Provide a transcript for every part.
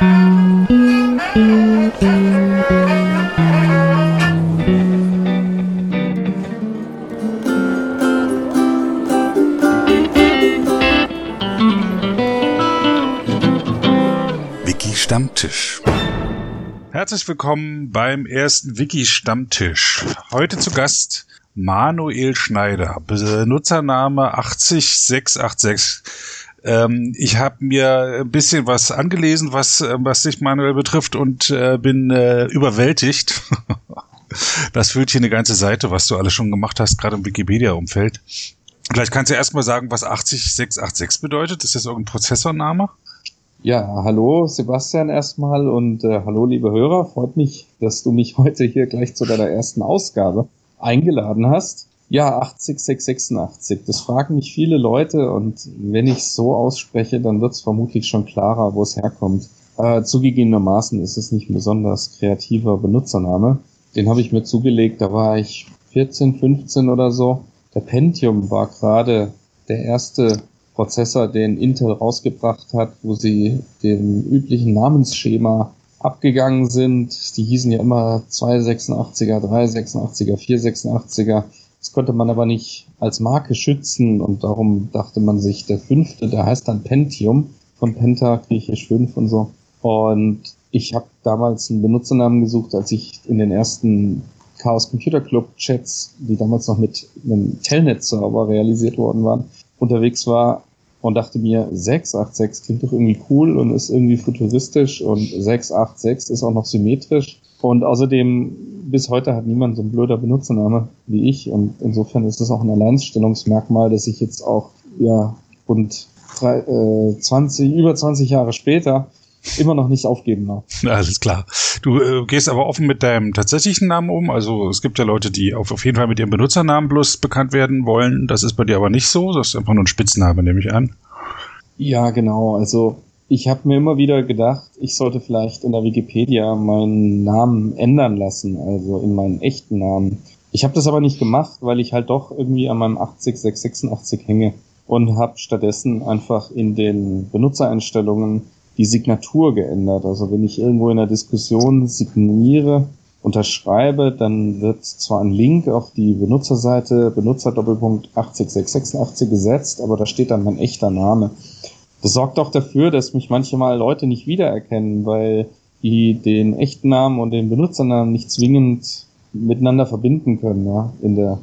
Wiki Stammtisch. Herzlich willkommen beim ersten Wiki Stammtisch. Heute zu Gast Manuel Schneider, Benutzername 80686. Ähm, ich habe mir ein bisschen was angelesen, was, äh, was sich Manuel betrifft und äh, bin äh, überwältigt. das füllt hier eine ganze Seite, was du alles schon gemacht hast, gerade im Wikipedia-Umfeld. Vielleicht kannst du erstmal sagen, was 80686 bedeutet. Ist das irgendein Prozessorname? Ja, hallo Sebastian erstmal und äh, hallo liebe Hörer. Freut mich, dass du mich heute hier gleich zu deiner ersten Ausgabe eingeladen hast. Ja, 80686. Das fragen mich viele Leute und wenn ich so ausspreche, dann wird es vermutlich schon klarer, wo es herkommt. Äh, zugegebenermaßen ist es nicht ein besonders kreativer Benutzername. Den habe ich mir zugelegt, da war ich 14, 15 oder so. Der Pentium war gerade der erste Prozessor, den Intel rausgebracht hat, wo sie dem üblichen Namensschema abgegangen sind. Die hießen ja immer 286er, 386er, 486er. Das konnte man aber nicht als Marke schützen und darum dachte man sich, der fünfte, der heißt dann Pentium, von Penta, griechisch 5 und so. Und ich habe damals einen Benutzernamen gesucht, als ich in den ersten Chaos Computer Club Chats, die damals noch mit einem Telnet-Server realisiert worden waren, unterwegs war und dachte mir, 686 klingt doch irgendwie cool und ist irgendwie futuristisch und 686 ist auch noch symmetrisch. Und außerdem, bis heute hat niemand so ein blöder Benutzername wie ich. Und insofern ist das auch ein Alleinstellungsmerkmal, dass ich jetzt auch, ja, rund drei, äh, 20, über 20 Jahre später immer noch nicht aufgeben darf. Alles klar. Du äh, gehst aber offen mit deinem tatsächlichen Namen um. Also es gibt ja Leute, die auf, auf jeden Fall mit ihrem Benutzernamen bloß bekannt werden wollen. Das ist bei dir aber nicht so. Das ist einfach nur ein Spitzname, nehme ich an. Ja, genau. Also ich habe mir immer wieder gedacht, ich sollte vielleicht in der Wikipedia meinen Namen ändern lassen, also in meinen echten Namen. Ich habe das aber nicht gemacht, weil ich halt doch irgendwie an meinem 80686 hänge und habe stattdessen einfach in den Benutzereinstellungen die Signatur geändert. Also wenn ich irgendwo in der Diskussion signiere, unterschreibe, dann wird zwar ein Link auf die Benutzerseite Benutzer-Doppelpunkt 80686 gesetzt, aber da steht dann mein echter Name. Das sorgt auch dafür, dass mich manchmal Leute nicht wiedererkennen, weil die den echten Namen und den Benutzernamen nicht zwingend miteinander verbinden können, ja, in der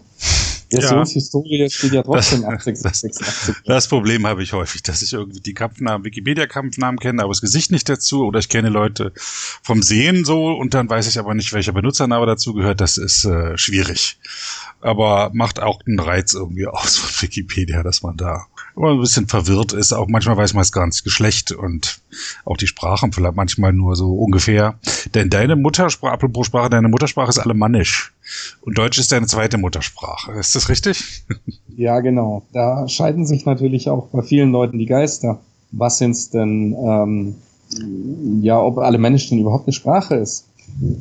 Versionshistorie ja, steht ja trotzdem das, 86. Das Problem habe ich häufig, dass ich irgendwie die Kampfnamen, Wikipedia-Kampfnamen kenne, aber das Gesicht nicht dazu oder ich kenne Leute vom Sehen so und dann weiß ich aber nicht, welcher Benutzername dazu gehört. Das ist äh, schwierig. Aber macht auch einen Reiz irgendwie aus von Wikipedia, dass man da immer ein bisschen verwirrt ist. Auch manchmal weiß man es gar nicht Geschlecht und auch die Sprachen vielleicht manchmal nur so ungefähr. Denn deine Muttersprache, apropos Sprache, deine Muttersprache ist Alemannisch. Und Deutsch ist deine zweite Muttersprache. Ist das richtig? Ja, genau. Da scheiden sich natürlich auch bei vielen Leuten die Geister. Was sind's denn, ähm, ja, ob Alemannisch denn überhaupt eine Sprache ist?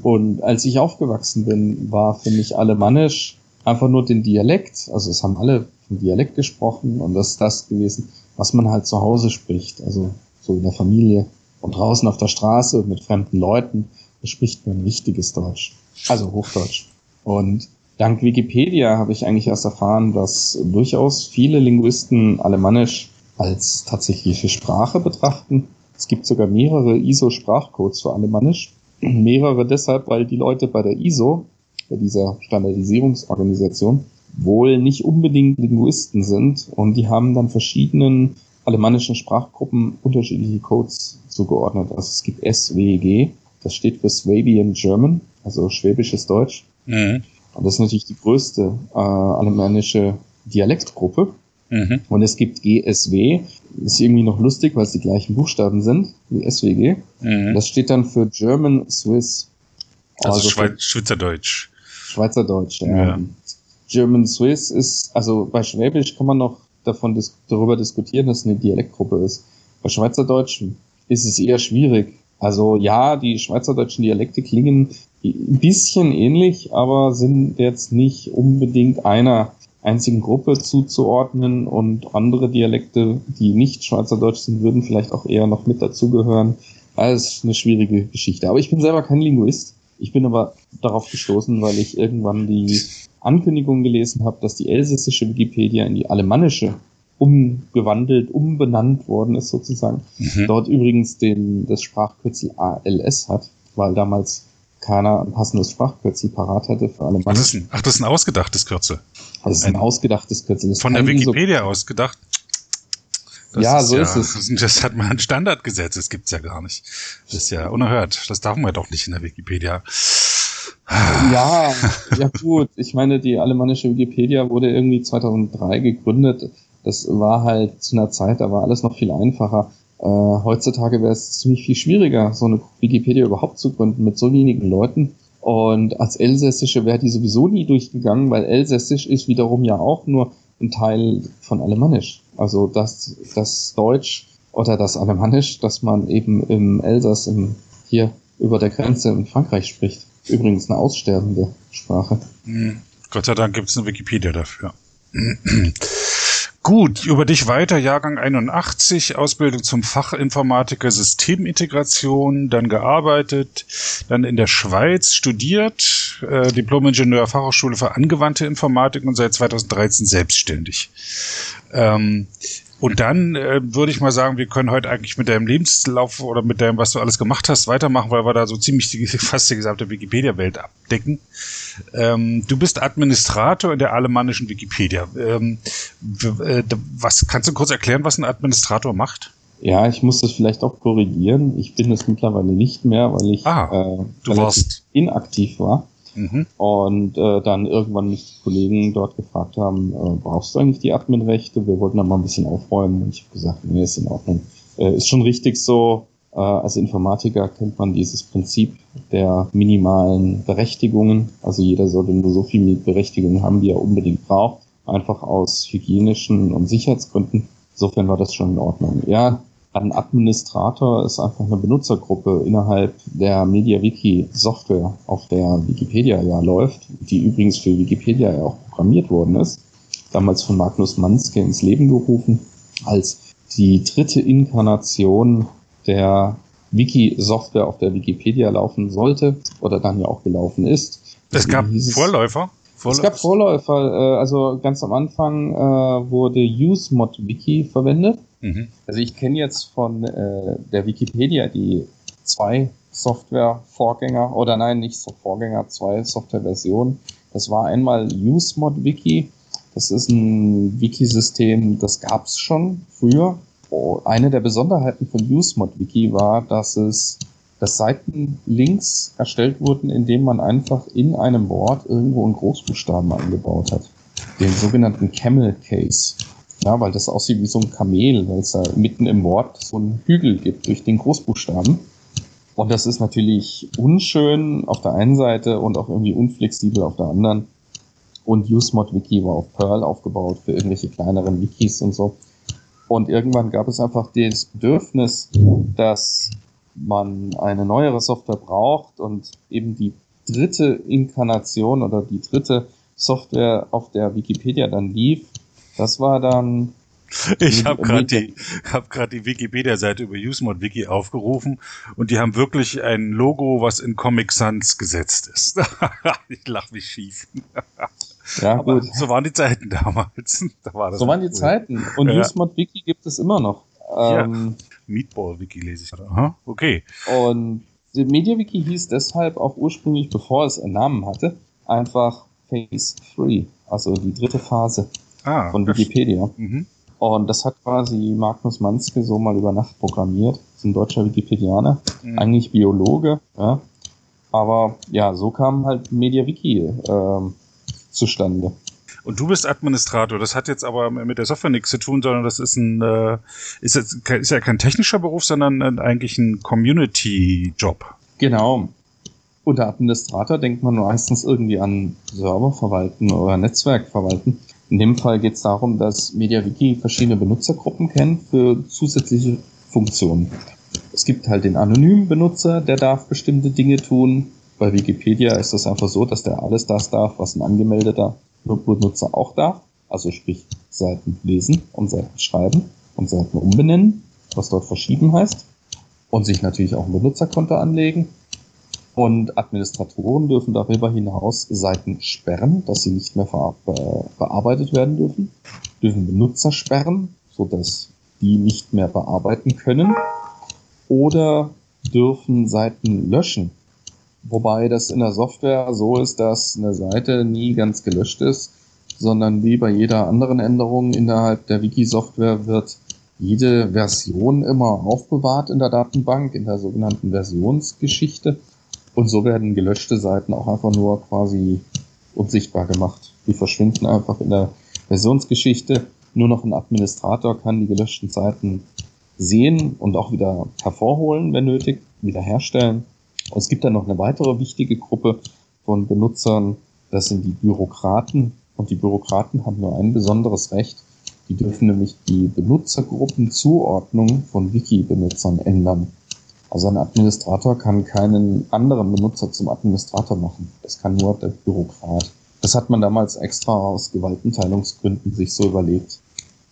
Und als ich aufgewachsen bin, war für mich Alemannisch einfach nur den Dialekt. Also es haben alle ein Dialekt gesprochen und das ist das gewesen, was man halt zu Hause spricht, also so in der Familie und draußen auf der Straße mit fremden Leuten, da spricht man richtiges Deutsch, also Hochdeutsch. Und dank Wikipedia habe ich eigentlich erst erfahren, dass durchaus viele Linguisten Alemannisch als tatsächliche Sprache betrachten. Es gibt sogar mehrere ISO-Sprachcodes für Alemannisch. Mehrere deshalb, weil die Leute bei der ISO, bei dieser Standardisierungsorganisation, wohl nicht unbedingt Linguisten sind und die haben dann verschiedenen alemannischen Sprachgruppen unterschiedliche Codes zugeordnet. Also es gibt SWG, das steht für Swabian German, also schwäbisches Deutsch. Mhm. Und das ist natürlich die größte äh, alemannische Dialektgruppe. Mhm. Und es gibt GSW, ist irgendwie noch lustig, weil es die gleichen Buchstaben sind wie SWG. Mhm. Das steht dann für German Swiss. Also, also Schweiz Schweizerdeutsch. Schweizerdeutsch, ja. ja. German Swiss ist, also bei Schwäbisch kann man noch davon dis darüber diskutieren, dass es eine Dialektgruppe ist. Bei Schweizerdeutsch ist es eher schwierig. Also ja, die schweizerdeutschen Dialekte klingen ein bisschen ähnlich, aber sind jetzt nicht unbedingt einer einzigen Gruppe zuzuordnen und andere Dialekte, die nicht Schweizerdeutsch sind, würden vielleicht auch eher noch mit dazugehören. Das ist eine schwierige Geschichte. Aber ich bin selber kein Linguist. Ich bin aber darauf gestoßen, weil ich irgendwann die Ankündigung gelesen habe, dass die elsässische Wikipedia in die alemannische umgewandelt, umbenannt worden ist sozusagen. Mhm. Dort übrigens den, das Sprachkürzel ALS hat, weil damals keiner ein passendes Sprachkürzel parat hatte für alle Ach, das ist ein, ach, das ist ein ausgedachtes Kürzel. Das ist ein, ein ausgedachtes Kürzel. von der Wikipedia so ausgedacht? Das ja, so ja, ist es. Das hat man ein Standardgesetz, das gibt's ja gar nicht. Das ist ja unerhört. Das darf man doch nicht in der Wikipedia. Ja, ja gut. Ich meine, die alemannische Wikipedia wurde irgendwie 2003 gegründet. Das war halt zu einer Zeit, da war alles noch viel einfacher. Äh, heutzutage wäre es ziemlich viel schwieriger, so eine Wikipedia überhaupt zu gründen mit so wenigen Leuten. Und als Elsässische wäre die sowieso nie durchgegangen, weil Elsässisch ist wiederum ja auch nur ein Teil von Alemannisch. Also das, das Deutsch oder das Alemannisch, das man eben im Elsass im, hier über der Grenze in Frankreich spricht. Übrigens eine aussterbende Sprache. Hm. Gott sei Dank gibt es eine Wikipedia dafür. Gut, über dich weiter, Jahrgang 81, Ausbildung zum Fachinformatiker Systemintegration, dann gearbeitet, dann in der Schweiz studiert, äh, Diplom-Ingenieur Fachhochschule für angewandte Informatik und seit 2013 selbstständig. Ähm, und dann äh, würde ich mal sagen, wir können heute eigentlich mit deinem Lebenslauf oder mit dem, was du alles gemacht hast, weitermachen, weil wir da so ziemlich die, fast die gesamte Wikipedia-Welt abdecken. Ähm, du bist Administrator in der alemannischen Wikipedia. Ähm, äh, was kannst du kurz erklären, was ein Administrator macht? Ja, ich muss das vielleicht auch korrigieren. Ich bin es mittlerweile nicht mehr, weil ich ah, äh, warst inaktiv war. Mhm. Und äh, dann irgendwann mich die Kollegen dort gefragt haben, äh, brauchst du eigentlich die Adminrechte? Wir wollten dann mal ein bisschen aufräumen und ich habe gesagt, nee, ist in Ordnung. Äh, ist schon richtig so, äh, als Informatiker kennt man dieses Prinzip der minimalen Berechtigungen. Also jeder sollte nur so viel Berechtigungen haben, wie er unbedingt braucht. Einfach aus hygienischen und Sicherheitsgründen. Insofern war das schon in Ordnung. Ja, ein Administrator ist einfach eine Benutzergruppe innerhalb der MediaWiki Software, auf der Wikipedia ja läuft, die übrigens für Wikipedia ja auch programmiert worden ist. Damals von Magnus Manske ins Leben gerufen, als die dritte Inkarnation der Wiki-Software auf der Wikipedia laufen sollte oder dann ja auch gelaufen ist. Es gab Vorläufer? Vorläufer? Es gab Vorläufer, äh, also ganz am Anfang äh, wurde UseModWiki verwendet Mhm. Also ich kenne jetzt von äh, der Wikipedia die zwei Software-Vorgänger, oder nein, nicht so Vorgänger, zwei Software-Versionen. Das war einmal UseModWiki. Das ist ein Wiki-System, das gab es schon früher. Oh, eine der Besonderheiten von UseModWiki war, dass es dass Seitenlinks erstellt wurden, indem man einfach in einem Wort irgendwo einen Großbuchstaben eingebaut hat. Den sogenannten Camel Case. Ja, weil das aussieht wie so ein Kamel, weil es da mitten im Wort so einen Hügel gibt durch den Großbuchstaben. Und das ist natürlich unschön auf der einen Seite und auch irgendwie unflexibel auf der anderen. Und UseMod Wiki war auf Perl aufgebaut für irgendwelche kleineren Wikis und so. Und irgendwann gab es einfach das Bedürfnis, dass man eine neuere Software braucht und eben die dritte Inkarnation oder die dritte Software auf der Wikipedia dann lief, das war dann. Ich habe gerade die, hab grad die Wikipedia-Seite über UseMod Wiki aufgerufen und die haben wirklich ein Logo, was in Comic Sans gesetzt ist. ich lach mich schief. Ja, Aber gut. So waren die Zeiten damals. Da war so waren die cool. Zeiten. Und ja. UseMod Wiki gibt es immer noch. Ähm, ja. Meatball Wiki lese ich. Aha, okay. Und MediaWiki hieß deshalb auch ursprünglich, bevor es einen Namen hatte, einfach Phase 3, also die dritte Phase ah, von Wikipedia. Mhm. Und das hat quasi Magnus Manske so mal über Nacht programmiert. Das ist ein deutscher Wikipedianer, mhm. eigentlich Biologe, ja. Aber ja, so kam halt MediaWiki äh, zustande. Und du bist Administrator. Das hat jetzt aber mit der Software nichts zu tun, sondern das ist ein äh, ist jetzt ist ja kein technischer Beruf, sondern eigentlich ein Community-Job. Genau. Unter Administrator denkt man meistens irgendwie an Server verwalten oder Netzwerk verwalten. In dem Fall geht es darum, dass MediaWiki verschiedene Benutzergruppen kennt für zusätzliche Funktionen. Es gibt halt den anonymen Benutzer, der darf bestimmte Dinge tun. Bei Wikipedia ist das einfach so, dass der alles das darf, was ein angemeldeter Benutzer auch darf. Also sprich Seiten lesen und Seiten schreiben und Seiten umbenennen, was dort verschieben heißt. und sich natürlich auch ein Benutzerkonto anlegen. Und Administratoren dürfen darüber hinaus Seiten sperren, dass sie nicht mehr bearbeitet werden dürfen, dürfen Benutzer sperren, sodass die nicht mehr bearbeiten können, oder dürfen Seiten löschen. Wobei das in der Software so ist, dass eine Seite nie ganz gelöscht ist, sondern wie bei jeder anderen Änderung innerhalb der Wiki-Software wird jede Version immer aufbewahrt in der Datenbank, in der sogenannten Versionsgeschichte. Und so werden gelöschte Seiten auch einfach nur quasi unsichtbar gemacht. Die verschwinden einfach in der Versionsgeschichte. Nur noch ein Administrator kann die gelöschten Seiten sehen und auch wieder hervorholen, wenn nötig, wiederherstellen. Und es gibt dann noch eine weitere wichtige Gruppe von Benutzern, das sind die Bürokraten. Und die Bürokraten haben nur ein besonderes Recht, die dürfen nämlich die Benutzergruppenzuordnung von Wiki-Benutzern ändern. Also ein Administrator kann keinen anderen Benutzer zum Administrator machen. Das kann nur der Bürokrat. Das hat man damals extra aus Gewaltenteilungsgründen sich so überlegt,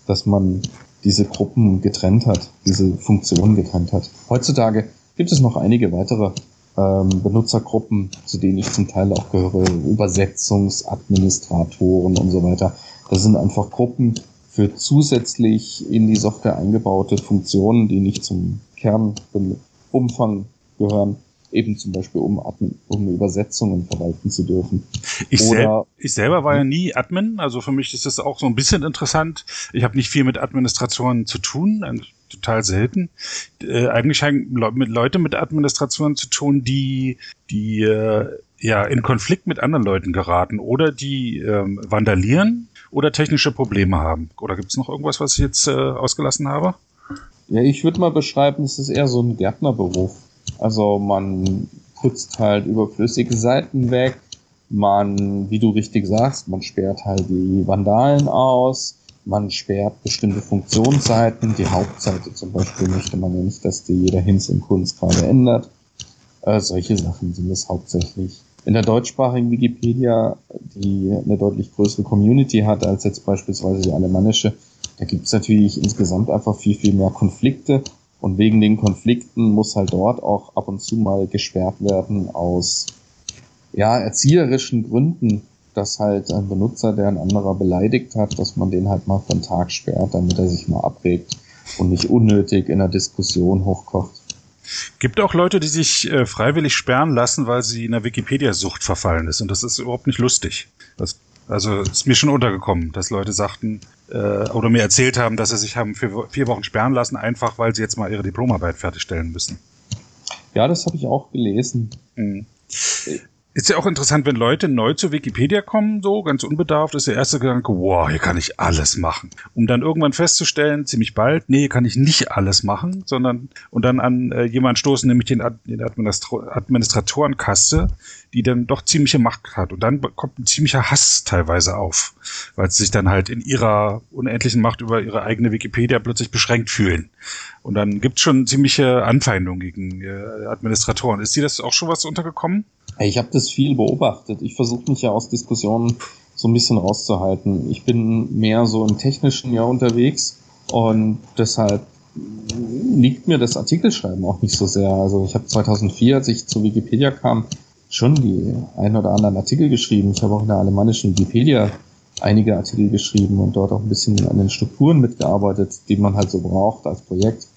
dass man diese Gruppen getrennt hat, diese Funktionen getrennt hat. Heutzutage gibt es noch einige weitere ähm, Benutzergruppen, zu denen ich zum Teil auch gehöre, Übersetzungsadministratoren und so weiter. Das sind einfach Gruppen, für zusätzlich in die Software eingebaute Funktionen, die nicht zum Kernumfang gehören, eben zum Beispiel um, Admin, um Übersetzungen verwalten zu dürfen. Ich, sel ich selber war ja nie Admin, also für mich ist das auch so ein bisschen interessant. Ich habe nicht viel mit Administratoren zu tun, total selten. Äh, eigentlich haben mit Leute mit Administratoren zu tun, die die äh, ja in Konflikt mit anderen Leuten geraten oder die ähm, vandalieren oder technische Probleme haben. Oder gibt es noch irgendwas, was ich jetzt äh, ausgelassen habe? Ja, ich würde mal beschreiben, es ist eher so ein Gärtnerberuf. Also man putzt halt überflüssige Seiten weg, man, wie du richtig sagst, man sperrt halt die Vandalen aus, man sperrt bestimmte Funktionsseiten, die Hauptseite zum Beispiel möchte man ja nicht, dass die jeder Hinz und Kunst gerade ändert. Äh, solche Sachen sind es hauptsächlich in der deutschsprachigen Wikipedia, die eine deutlich größere Community hat als jetzt beispielsweise die alemannische, da gibt es natürlich insgesamt einfach viel, viel mehr Konflikte. Und wegen den Konflikten muss halt dort auch ab und zu mal gesperrt werden aus ja, erzieherischen Gründen, dass halt ein Benutzer, der ein anderer beleidigt hat, dass man den halt mal einen Tag sperrt, damit er sich mal abregt und nicht unnötig in der Diskussion hochkocht. Gibt auch Leute, die sich äh, freiwillig sperren lassen, weil sie in der Wikipedia-Sucht verfallen ist. Und das ist überhaupt nicht lustig. Das, also ist mir schon untergekommen, dass Leute sagten äh, oder mir erzählt haben, dass sie sich haben für vier Wochen sperren lassen, einfach weil sie jetzt mal ihre Diplomarbeit fertigstellen müssen. Ja, das habe ich auch gelesen. Mhm. Ist ja auch interessant, wenn Leute neu zu Wikipedia kommen, so ganz unbedarft, ist der erste Gedanke, wow, hier kann ich alles machen. Um dann irgendwann festzustellen, ziemlich bald, nee, hier kann ich nicht alles machen, sondern und dann an äh, jemanden stoßen, nämlich den, Ad den Administra Administratorenkaste, die dann doch ziemliche Macht hat. Und dann kommt ein ziemlicher Hass teilweise auf, weil sie sich dann halt in ihrer unendlichen Macht über ihre eigene Wikipedia plötzlich beschränkt fühlen. Und dann gibt's schon ziemliche Anfeindungen gegen äh, Administratoren. Ist dir das auch schon was untergekommen? Ich habe das viel beobachtet. Ich versuche mich ja aus Diskussionen so ein bisschen rauszuhalten. Ich bin mehr so im technischen Jahr unterwegs und deshalb liegt mir das Artikelschreiben auch nicht so sehr. Also ich habe 2004, als ich zu Wikipedia kam, schon die ein oder anderen Artikel geschrieben. Ich habe auch in der alemannischen Wikipedia einige Artikel geschrieben und dort auch ein bisschen an den Strukturen mitgearbeitet, die man halt so braucht als Projekt.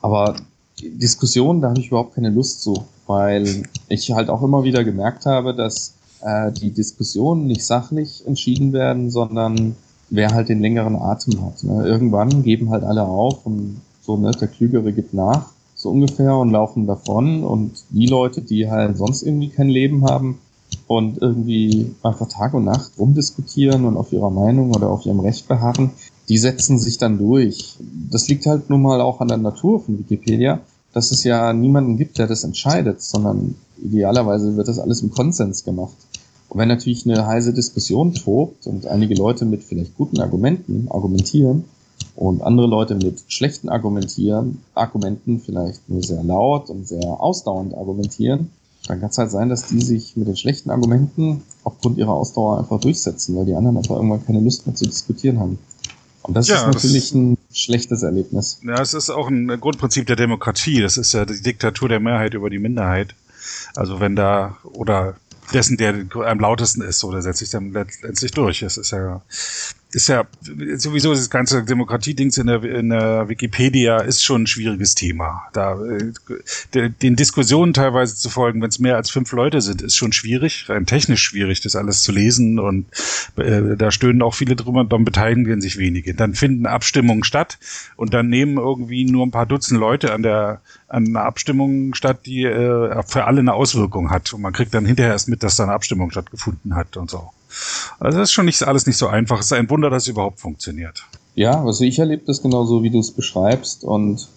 Aber Diskussionen, da habe ich überhaupt keine Lust zu, weil ich halt auch immer wieder gemerkt habe, dass äh, die Diskussionen nicht sachlich entschieden werden, sondern wer halt den längeren Atem hat. Ne? Irgendwann geben halt alle auf und so, ne, der Klügere gibt nach, so ungefähr, und laufen davon. Und die Leute, die halt sonst irgendwie kein Leben haben und irgendwie einfach Tag und Nacht rumdiskutieren und auf ihrer Meinung oder auf ihrem Recht beharren, die setzen sich dann durch. Das liegt halt nun mal auch an der Natur von Wikipedia, dass es ja niemanden gibt, der das entscheidet, sondern idealerweise wird das alles im Konsens gemacht. Und wenn natürlich eine heiße Diskussion tobt und einige Leute mit vielleicht guten Argumenten argumentieren und andere Leute mit schlechten Argumentieren, Argumenten vielleicht nur sehr laut und sehr ausdauernd argumentieren, dann kann es halt sein, dass die sich mit den schlechten Argumenten aufgrund ihrer Ausdauer einfach durchsetzen, weil die anderen einfach irgendwann keine Lust mehr zu diskutieren haben. Und das ja, ist natürlich das ein schlechtes Erlebnis. Ja, es ist auch ein Grundprinzip der Demokratie. Das ist ja die Diktatur der Mehrheit über die Minderheit. Also wenn da, oder dessen, der am lautesten ist, so, der setzt sich dann letztlich durch. Es ist ja ist ja sowieso das ganze Demokratie-Dings in der, in der Wikipedia ist schon ein schwieriges Thema. Da äh, den Diskussionen teilweise zu folgen, wenn es mehr als fünf Leute sind, ist schon schwierig, rein technisch schwierig, das alles zu lesen und äh, da stöhnen auch viele drüber, dann beteiligen sich wenige. Dann finden Abstimmungen statt und dann nehmen irgendwie nur ein paar Dutzend Leute an der an einer Abstimmung statt, die äh, für alle eine Auswirkung hat und man kriegt dann hinterher erst mit, dass da eine Abstimmung stattgefunden hat und so. Also das ist schon nicht alles nicht so einfach. Es ist ein Wunder, dass es überhaupt funktioniert. Ja, also ich erlebe das genauso, wie du es beschreibst. Und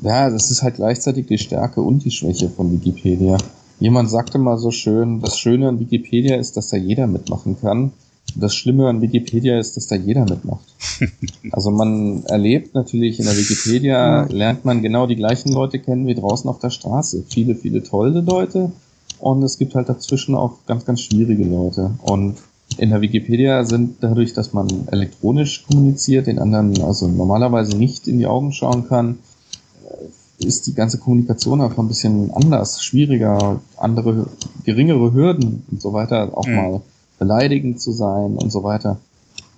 ja, das ist halt gleichzeitig die Stärke und die Schwäche von Wikipedia. Jemand sagte mal so schön, das Schöne an Wikipedia ist, dass da jeder mitmachen kann. Das Schlimme an Wikipedia ist, dass da jeder mitmacht. also man erlebt natürlich in der Wikipedia, lernt man genau die gleichen Leute kennen wie draußen auf der Straße. Viele, viele tolle Leute. Und es gibt halt dazwischen auch ganz, ganz schwierige Leute. Und in der Wikipedia sind dadurch, dass man elektronisch kommuniziert, den anderen also normalerweise nicht in die Augen schauen kann, äh, ist die ganze Kommunikation einfach ein bisschen anders, schwieriger, andere, geringere Hürden und so weiter, auch mhm. mal beleidigend zu sein und so weiter.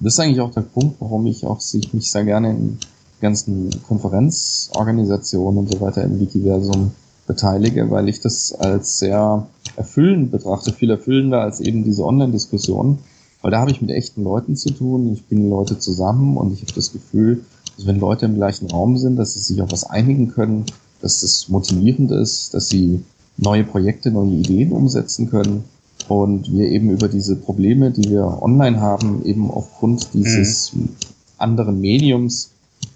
Das ist eigentlich auch der Punkt, warum ich auch mich sehr gerne in ganzen Konferenzorganisationen und so weiter im Wikiversum beteilige, weil ich das als sehr erfüllend betrachte, viel erfüllender als eben diese Online-Diskussion, weil da habe ich mit echten Leuten zu tun, ich bringe Leute zusammen und ich habe das Gefühl, dass wenn Leute im gleichen Raum sind, dass sie sich auf was einigen können, dass das motivierend ist, dass sie neue Projekte, neue Ideen umsetzen können und wir eben über diese Probleme, die wir online haben, eben aufgrund dieses mhm. anderen Mediums,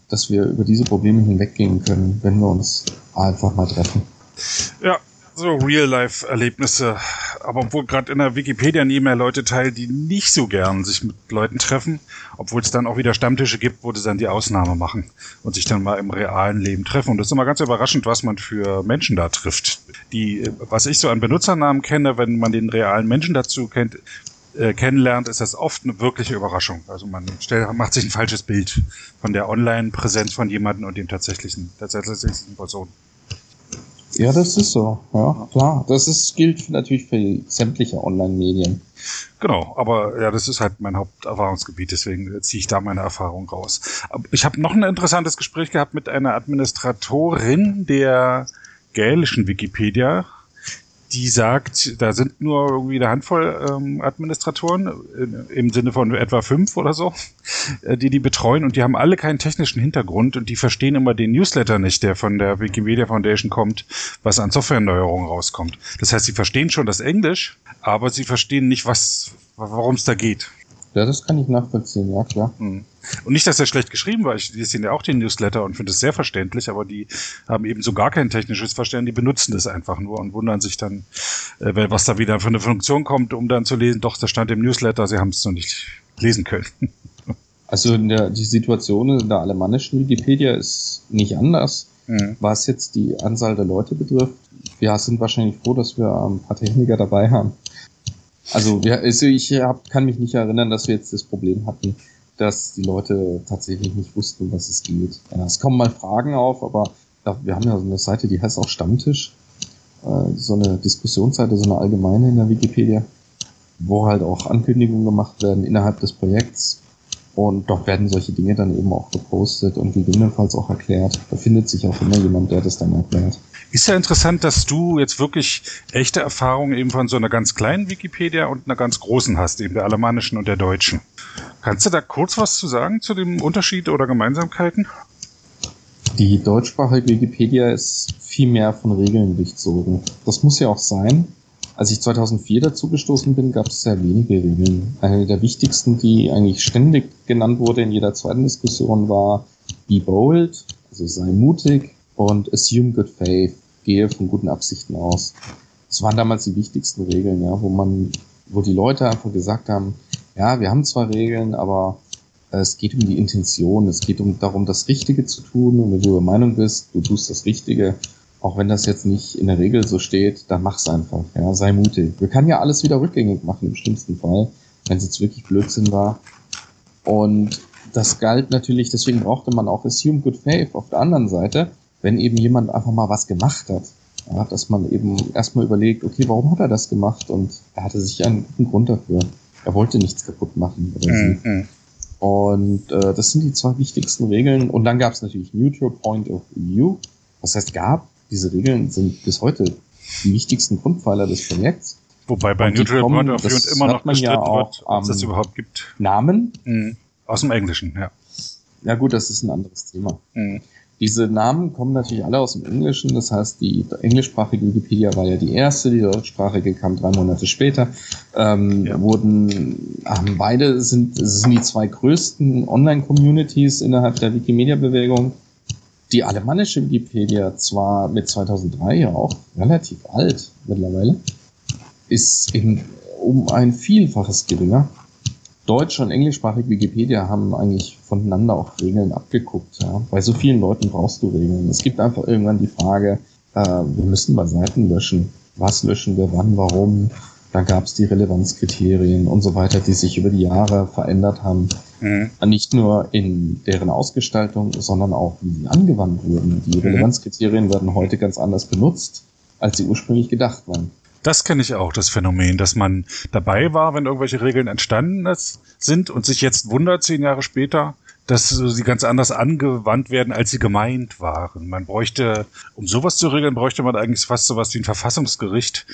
dass wir über diese Probleme hinweggehen können, wenn wir uns einfach mal treffen. Ja, so Real-Life-Erlebnisse. Aber obwohl gerade in der Wikipedia nie mehr Leute teilen, die nicht so gern sich mit Leuten treffen, obwohl es dann auch wieder Stammtische gibt, wo sie dann die Ausnahme machen und sich dann mal im realen Leben treffen. Und das ist immer ganz überraschend, was man für Menschen da trifft. Die, was ich so an Benutzernamen kenne, wenn man den realen Menschen dazu kennt, äh, kennenlernt, ist das oft eine wirkliche Überraschung. Also man stellt, macht sich ein falsches Bild von der Online-Präsenz von jemandem und dem tatsächlichen, tatsächlichen Person. Ja, das ist so. Ja, klar. Das ist, gilt natürlich für sämtliche Online-Medien. Genau, aber ja, das ist halt mein Haupterfahrungsgebiet, deswegen ziehe ich da meine Erfahrung raus. Ich habe noch ein interessantes Gespräch gehabt mit einer Administratorin der gälischen Wikipedia, die sagt, da sind nur irgendwie eine Handvoll ähm, Administratoren, äh, im Sinne von etwa fünf oder so, äh, die die betreuen und die haben alle keinen technischen Hintergrund und die verstehen immer den Newsletter nicht, der von der Wikimedia Foundation kommt, was an Softwareneuerungen rauskommt. Das heißt, sie verstehen schon das Englisch, aber sie verstehen nicht, was, worum es da geht. Ja, das kann ich nachvollziehen, ja klar. Hm. Und nicht, dass er schlecht geschrieben war. Ich lese ja auch den Newsletter und finde es sehr verständlich, aber die haben eben so gar kein technisches Verständnis, die benutzen das einfach nur und wundern sich dann, äh, was da wieder für eine Funktion kommt, um dann zu lesen, doch, das stand im Newsletter, sie haben es noch nicht lesen können. Also in der, die Situation in der alemannischen Wikipedia ist nicht anders, mhm. was jetzt die Anzahl der Leute betrifft. Wir sind wahrscheinlich froh, dass wir ein paar Techniker dabei haben. Also, wir, also ich hab, kann mich nicht erinnern, dass wir jetzt das Problem hatten, dass die Leute tatsächlich nicht wussten, was es geht. Es kommen mal Fragen auf, aber wir haben ja so eine Seite, die heißt auch Stammtisch. Äh, so eine Diskussionsseite, so eine allgemeine in der Wikipedia, wo halt auch Ankündigungen gemacht werden innerhalb des Projekts. Und dort werden solche Dinge dann eben auch gepostet und gegebenenfalls auch erklärt. Da findet sich auch immer jemand, der das dann erklärt. Ist ja interessant, dass du jetzt wirklich echte Erfahrungen eben von so einer ganz kleinen Wikipedia und einer ganz großen hast, eben der alemannischen und der deutschen. Kannst du da kurz was zu sagen zu dem Unterschied oder Gemeinsamkeiten? Die deutschsprachige Wikipedia ist viel mehr von Regeln durchzogen. Das muss ja auch sein. Als ich 2004 dazu gestoßen bin, gab es sehr wenige Regeln. Eine der wichtigsten, die eigentlich ständig genannt wurde in jeder zweiten Diskussion, war Be bold, also sei mutig und Assume good faith gehe von guten Absichten aus. Das waren damals die wichtigsten Regeln, ja, wo man, wo die Leute einfach gesagt haben, ja, wir haben zwar Regeln, aber äh, es geht um die Intention, es geht um darum, das Richtige zu tun. Und wenn du der Meinung bist, du tust das Richtige, auch wenn das jetzt nicht in der Regel so steht, dann mach's einfach. Ja, sei mutig. Wir können ja alles wieder rückgängig machen im schlimmsten Fall, wenn es jetzt wirklich Blödsinn war. Und das galt natürlich, deswegen brauchte man auch Assume Good Faith auf der anderen Seite, wenn eben jemand einfach mal was gemacht hat. Ja, dass man eben erstmal überlegt, okay, warum hat er das gemacht? Und er hatte sich einen guten Grund dafür. Er wollte nichts kaputt machen oder mhm. sie. Und äh, das sind die zwei wichtigsten Regeln. Und dann gab es natürlich Neutral Point of View. Was heißt gab? Diese Regeln sind bis heute die wichtigsten Grundpfeiler des Projekts. Wobei bei Neutral kommen, Point of View immer noch bestritten ja auch, wird, ob es das überhaupt gibt. Namen? Mhm. Aus dem Englischen, ja. Ja gut, das ist ein anderes Thema. Mhm. Diese Namen kommen natürlich alle aus dem Englischen. Das heißt, die englischsprachige Wikipedia war ja die erste, die deutschsprachige kam drei Monate später. Ähm, ja. Wurden, haben beide sind, sind die zwei größten Online-Communities innerhalb der Wikimedia-Bewegung. Die alemannische Wikipedia zwar mit 2003 ja auch relativ alt mittlerweile, ist eben um ein Vielfaches geringer deutsch- und englischsprachige Wikipedia haben eigentlich voneinander auch Regeln abgeguckt. Ja. Bei so vielen Leuten brauchst du Regeln. Es gibt einfach irgendwann die Frage, äh, wir müssen mal Seiten löschen. Was löschen wir, wann, warum? Da gab es die Relevanzkriterien und so weiter, die sich über die Jahre verändert haben. Mhm. Nicht nur in deren Ausgestaltung, sondern auch, wie sie angewandt wurden. Die mhm. Relevanzkriterien werden heute ganz anders benutzt, als sie ursprünglich gedacht waren. Das kenne ich auch, das Phänomen, dass man dabei war, wenn irgendwelche Regeln entstanden sind und sich jetzt wundert, zehn Jahre später, dass sie ganz anders angewandt werden, als sie gemeint waren. Man bräuchte, um sowas zu regeln, bräuchte man eigentlich fast sowas wie ein Verfassungsgericht,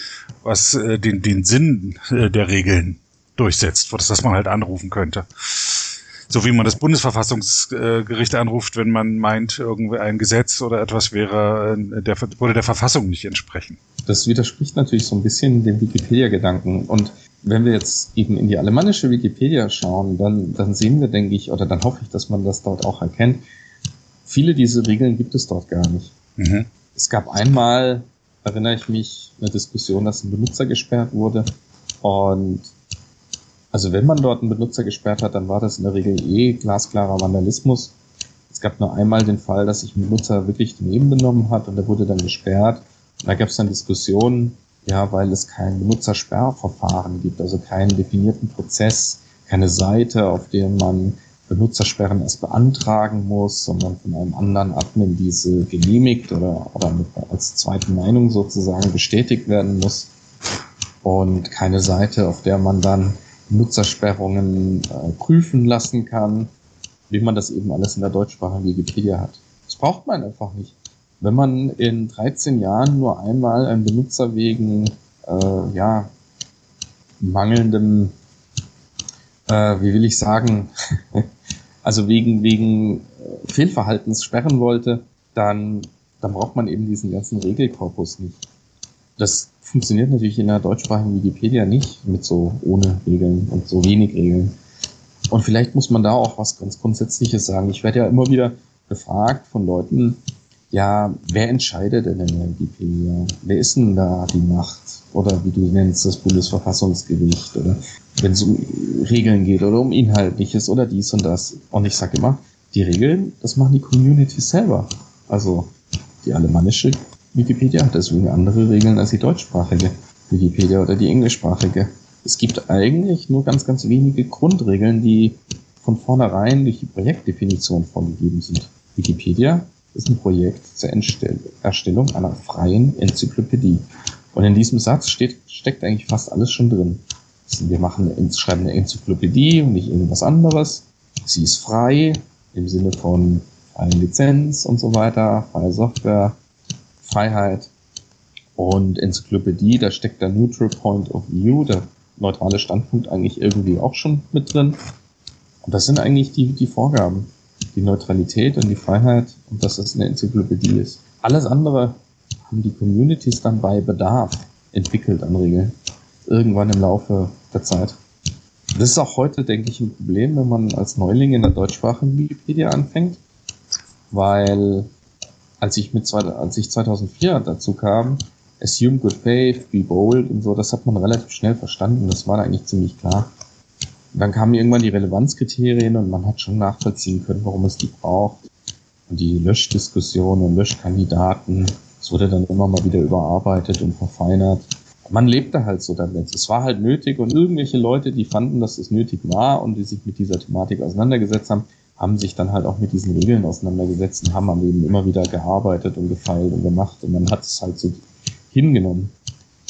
was äh, den, den Sinn äh, der Regeln durchsetzt, das man halt anrufen könnte so wie man das Bundesverfassungsgericht anruft, wenn man meint, irgendwie ein Gesetz oder etwas wäre, äh, der, würde der Verfassung nicht entsprechen. Das widerspricht natürlich so ein bisschen dem Wikipedia-Gedanken. Und wenn wir jetzt eben in die alemannische Wikipedia schauen, dann, dann sehen wir, denke ich, oder dann hoffe ich, dass man das dort auch erkennt, viele dieser Regeln gibt es dort gar nicht. Mhm. Es gab einmal, erinnere ich mich, eine Diskussion, dass ein Benutzer gesperrt wurde. Und also wenn man dort einen Benutzer gesperrt hat, dann war das in der Regel eh glasklarer Vandalismus. Es gab nur einmal den Fall, dass sich ein Benutzer wirklich daneben benommen hat und der wurde dann gesperrt. da gab es dann Diskussionen, ja, weil es kein Benutzersperrverfahren gibt, also keinen definierten Prozess, keine Seite, auf der man Benutzersperren erst beantragen muss, sondern von einem anderen Admin diese genehmigt oder, oder mit, als zweite Meinung sozusagen bestätigt werden muss. Und keine Seite, auf der man dann Nutzersperrungen äh, prüfen lassen kann, wie man das eben alles in der deutschsprachigen Wikipedia hat. Das braucht man einfach nicht. Wenn man in 13 Jahren nur einmal einen Benutzer wegen äh, ja, mangelndem, äh, wie will ich sagen, also wegen, wegen äh, Fehlverhaltens sperren wollte, dann, dann braucht man eben diesen ganzen Regelkorpus nicht. Das funktioniert natürlich in der deutschsprachigen Wikipedia nicht mit so ohne Regeln und so wenig Regeln. Und vielleicht muss man da auch was ganz Grundsätzliches sagen. Ich werde ja immer wieder gefragt von Leuten, ja, wer entscheidet denn in der Wikipedia? Wer ist denn da die Macht? Oder wie du nennst, das Bundesverfassungsgericht? Oder wenn es um Regeln geht oder um Inhaltliches oder dies und das. Und ich sage immer, die Regeln, das machen die Community selber. Also die alemannische Wikipedia hat deswegen andere Regeln als die deutschsprachige Wikipedia oder die englischsprachige. Es gibt eigentlich nur ganz, ganz wenige Grundregeln, die von vornherein durch die Projektdefinition vorgegeben sind. Wikipedia ist ein Projekt zur Erstellung einer freien Enzyklopädie. Und in diesem Satz steht, steckt eigentlich fast alles schon drin. Wir machen, schreiben eine Enzyklopädie und nicht irgendwas anderes. Sie ist frei im Sinne von freie Lizenz und so weiter, freie Software, Freiheit und Enzyklopädie, da steckt der Neutral Point of View, der neutrale Standpunkt eigentlich irgendwie auch schon mit drin. Und das sind eigentlich die, die Vorgaben. Die Neutralität und die Freiheit und dass es eine Enzyklopädie ist. Alles andere haben die Communities dann bei Bedarf entwickelt an Regeln. Irgendwann im Laufe der Zeit. Das ist auch heute, denke ich, ein Problem, wenn man als Neuling in der deutschsprachigen Wikipedia anfängt, weil als ich mit als ich 2004 dazu kam, assume good faith, be bold und so, das hat man relativ schnell verstanden. Das war eigentlich ziemlich klar. Und dann kamen irgendwann die Relevanzkriterien und man hat schon nachvollziehen können, warum es die braucht. Und die Löschdiskussion und Löschkandidaten, es wurde dann immer mal wieder überarbeitet und verfeinert. Man lebte halt so damit. Es war halt nötig und irgendwelche Leute, die fanden, dass es nötig war und die sich mit dieser Thematik auseinandergesetzt haben, haben sich dann halt auch mit diesen Regeln auseinandergesetzt und haben an eben immer wieder gearbeitet und gefeilt und gemacht und man hat es halt so hingenommen.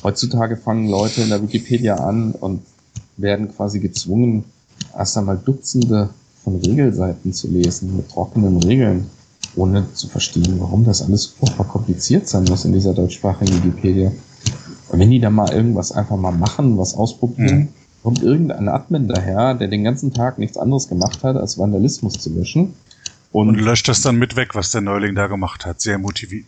Heutzutage fangen Leute in der Wikipedia an und werden quasi gezwungen, erst einmal Dutzende von Regelseiten zu lesen mit trockenen Regeln, ohne zu verstehen, warum das alles furchtbar kompliziert sein muss in dieser deutschsprachigen Wikipedia. Und wenn die da mal irgendwas einfach mal machen, was ausprobieren, mhm. Kommt irgendein Admin daher, der den ganzen Tag nichts anderes gemacht hat, als Vandalismus zu löschen und, und, löscht das dann mit weg, was der Neuling da gemacht hat. Sehr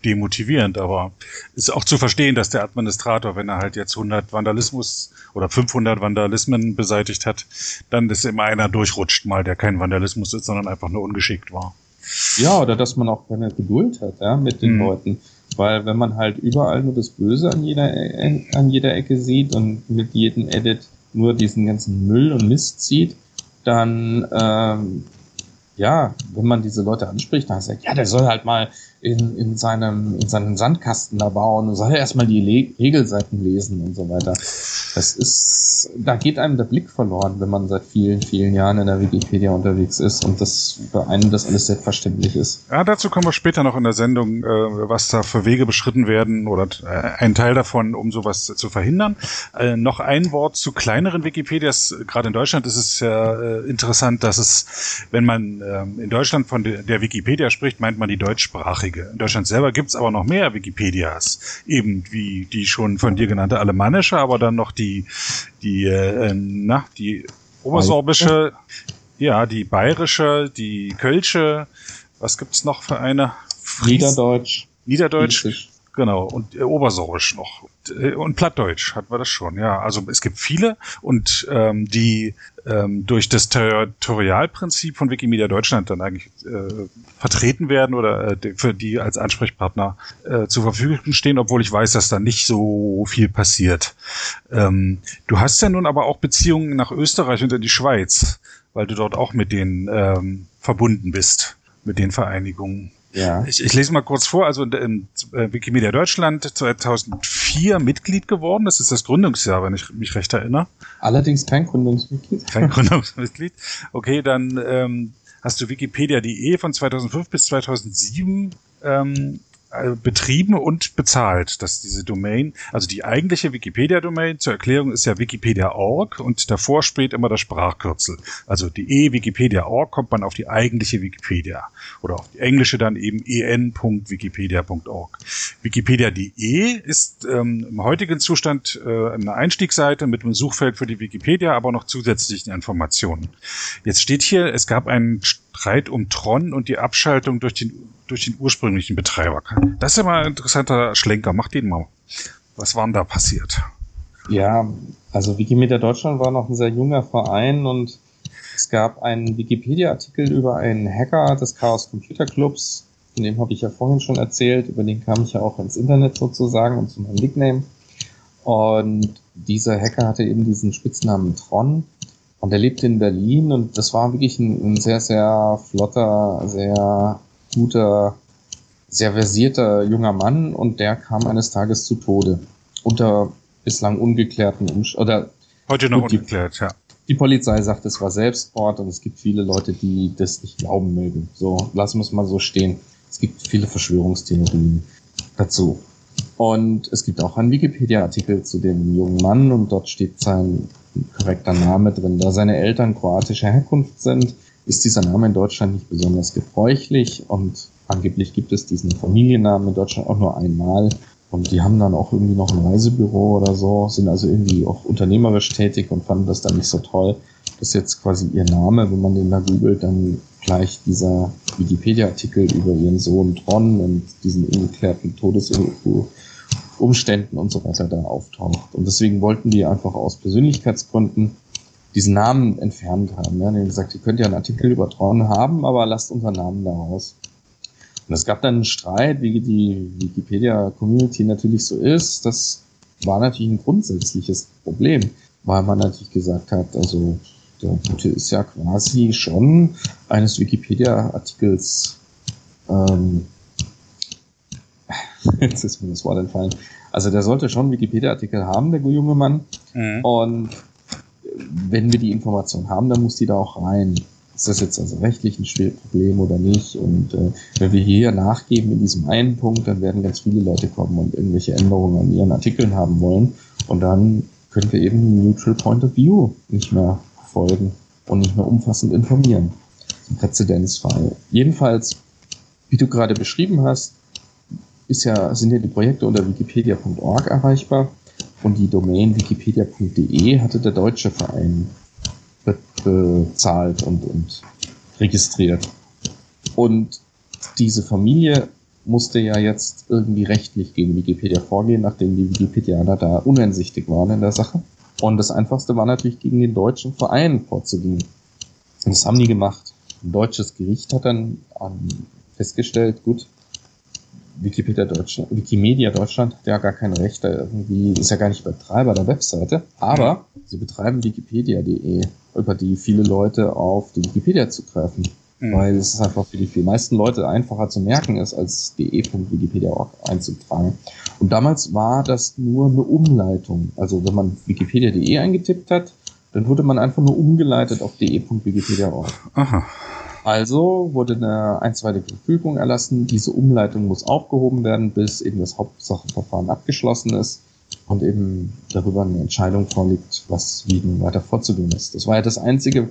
demotivierend, aber ist auch zu verstehen, dass der Administrator, wenn er halt jetzt 100 Vandalismus oder 500 Vandalismen beseitigt hat, dann ist immer einer durchrutscht mal, der kein Vandalismus ist, sondern einfach nur ungeschickt war. Ja, oder dass man auch keine Geduld hat ja, mit den hm. Leuten. Weil wenn man halt überall nur das Böse an jeder, e-, an jeder Ecke sieht und mit jedem Edit nur diesen ganzen Müll und Mist sieht, dann ähm, ja, wenn man diese Leute anspricht, dann sagt, ja, der soll halt mal in, in, seinem, in seinem Sandkasten da bauen und soll erstmal die Le Regelseiten lesen und so weiter. Das ist, da geht einem der Blick verloren, wenn man seit vielen, vielen Jahren in der Wikipedia unterwegs ist und das für einen das alles selbstverständlich ist. Ja, dazu kommen wir später noch in der Sendung, äh, was da für Wege beschritten werden oder äh, ein Teil davon, um sowas zu verhindern. Äh, noch ein Wort zu kleineren Wikipedias. Gerade in Deutschland ist es ja äh, interessant, dass es, wenn man ähm, in Deutschland von der Wikipedia spricht, meint man die deutschsprachige einige. In Deutschland selber gibt's aber noch mehr Wikipedias, eben wie die schon von dir genannte alemannische, aber dann noch die, die, äh, na, die obersorbische, ja, die bayerische, die kölsche, was gibt's noch für eine? Fries Niederdeutsch. Niederdeutsch. Friesisch. Genau, und äh, Obersorbisch noch. Und, äh, und Plattdeutsch hatten wir das schon, ja. Also es gibt viele und ähm, die ähm, durch das Territorialprinzip von Wikimedia Deutschland dann eigentlich äh, vertreten werden oder äh, für die als Ansprechpartner äh, zur Verfügung stehen, obwohl ich weiß, dass da nicht so viel passiert. Ähm, du hast ja nun aber auch Beziehungen nach Österreich und in die Schweiz, weil du dort auch mit denen ähm, verbunden bist, mit den Vereinigungen. Ja. Ich, ich lese mal kurz vor. Also in, äh, Wikimedia Deutschland 2004 Mitglied geworden. Das ist das Gründungsjahr, wenn ich mich recht erinnere. Allerdings kein Gründungsmitglied. Kein Gründungsmitglied. Okay, dann ähm, hast du Wikipedia.de von 2005 bis 2007 ähm, äh, betrieben und bezahlt, dass diese Domain, also die eigentliche Wikipedia-Domain zur Erklärung ist ja wikipedia.org und davor steht immer das Sprachkürzel. Also die e-wikipedia.org kommt man auf die eigentliche Wikipedia oder auf die englische dann eben en.wikipedia.org. Wikipedia.de ist ähm, im heutigen Zustand äh, eine Einstiegsseite mit einem Suchfeld für die Wikipedia, aber noch zusätzlichen Informationen. Jetzt steht hier, es gab einen Streit um Tron und die Abschaltung durch den durch den ursprünglichen Betreiber. Das ist ja mal ein interessanter Schlenker. Macht den mal. Was war denn da passiert? Ja, also Wikimedia Deutschland war noch ein sehr junger Verein und es gab einen Wikipedia-Artikel über einen Hacker des Chaos Computer Clubs. Von dem habe ich ja vorhin schon erzählt. Über den kam ich ja auch ins Internet sozusagen und zu meinem Nickname. Und dieser Hacker hatte eben diesen Spitznamen Tron. Und er lebte in Berlin und das war wirklich ein, ein sehr, sehr flotter, sehr guter, sehr versierter junger Mann und der kam eines Tages zu Tode. Unter bislang ungeklärten Umständen. Oder Heute noch ungeklärt, ja. Die Polizei sagt, es war Selbstmord und es gibt viele Leute, die das nicht glauben mögen. So, lassen wir es mal so stehen. Es gibt viele Verschwörungstheorien dazu. Und es gibt auch einen Wikipedia-Artikel zu dem jungen Mann und dort steht sein korrekter Name drin. Da seine Eltern kroatischer Herkunft sind, ist dieser Name in Deutschland nicht besonders gebräuchlich und angeblich gibt es diesen Familiennamen in Deutschland auch nur einmal. Und die haben dann auch irgendwie noch ein Reisebüro oder so, sind also irgendwie auch unternehmerisch tätig und fanden das dann nicht so toll, dass jetzt quasi ihr Name, wenn man den da googelt, dann gleich dieser Wikipedia-Artikel über ihren Sohn Tron und diesen ungeklärten Todesumständen und so weiter da auftaucht. Und deswegen wollten die einfach aus Persönlichkeitsgründen diesen Namen entfernt haben. Ja, die haben gesagt, ihr könnt ja einen Artikel über Tron haben, aber lasst unseren Namen da raus. Und es gab dann einen Streit, wie die Wikipedia-Community natürlich so ist. Das war natürlich ein grundsätzliches Problem, weil man natürlich gesagt hat, also der Gute ist ja quasi schon eines Wikipedia-Artikels, ähm, jetzt ist mir das Wort entfallen. Also der sollte schon Wikipedia-Artikel haben, der junge Mann. Mhm. Und wenn wir die Information haben, dann muss die da auch rein. ist das jetzt also rechtlich ein Problem oder nicht? Und äh, wenn wir hier nachgeben in diesem einen Punkt, dann werden ganz viele Leute kommen und irgendwelche Änderungen an ihren Artikeln haben wollen. Und dann können wir eben den Neutral Point of View nicht mehr folgen und nicht mehr umfassend informieren. Ein Präzedenzfall. Jedenfalls, wie du gerade beschrieben hast, ist ja, sind ja die Projekte unter wikipedia.org erreichbar und die Domain wikipedia.de hatte der deutsche Verein bezahlt und, und registriert. Und diese Familie musste ja jetzt irgendwie rechtlich gegen Wikipedia vorgehen, nachdem die Wikipedianer da uneinsichtig waren in der Sache. Und das Einfachste war natürlich gegen den deutschen Verein vorzugehen. Und das haben die gemacht. Ein deutsches Gericht hat dann festgestellt, gut, Wikipedia Deutschland, Wikimedia Deutschland hat ja gar kein Recht, da irgendwie, ist ja gar nicht Betreiber der Webseite, aber sie betreiben wikipedia.de, über die viele Leute auf die Wikipedia zugreifen. Mhm. Weil es einfach für die viel meisten Leute einfacher zu merken ist, als de.wikipedia.org einzutragen. Und damals war das nur eine Umleitung. Also wenn man wikipedia.de eingetippt hat, dann wurde man einfach nur umgeleitet auf de.wikipedia.org. Aha. Also wurde eine einstweilige Verfügung erlassen. Diese Umleitung muss aufgehoben werden, bis eben das Hauptsacheverfahren abgeschlossen ist und eben darüber eine Entscheidung vorliegt, was wie nun weiter vorzugehen ist. Das war ja das Einzige,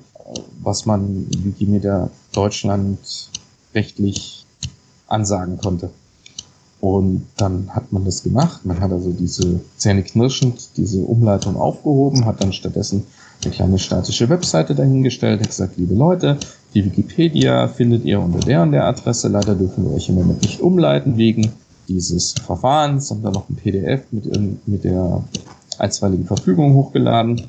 was man Wikimedia Deutschland rechtlich ansagen konnte. Und dann hat man das gemacht. Man hat also diese Zähne knirschend diese Umleitung aufgehoben, hat dann stattdessen eine kleine statische Webseite dahingestellt, hat gesagt, liebe Leute, die Wikipedia findet ihr unter der und der Adresse. Leider dürfen wir euch im Moment nicht umleiten wegen dieses Verfahrens, sondern noch ein PDF mit, mit der einstweiligen Verfügung hochgeladen.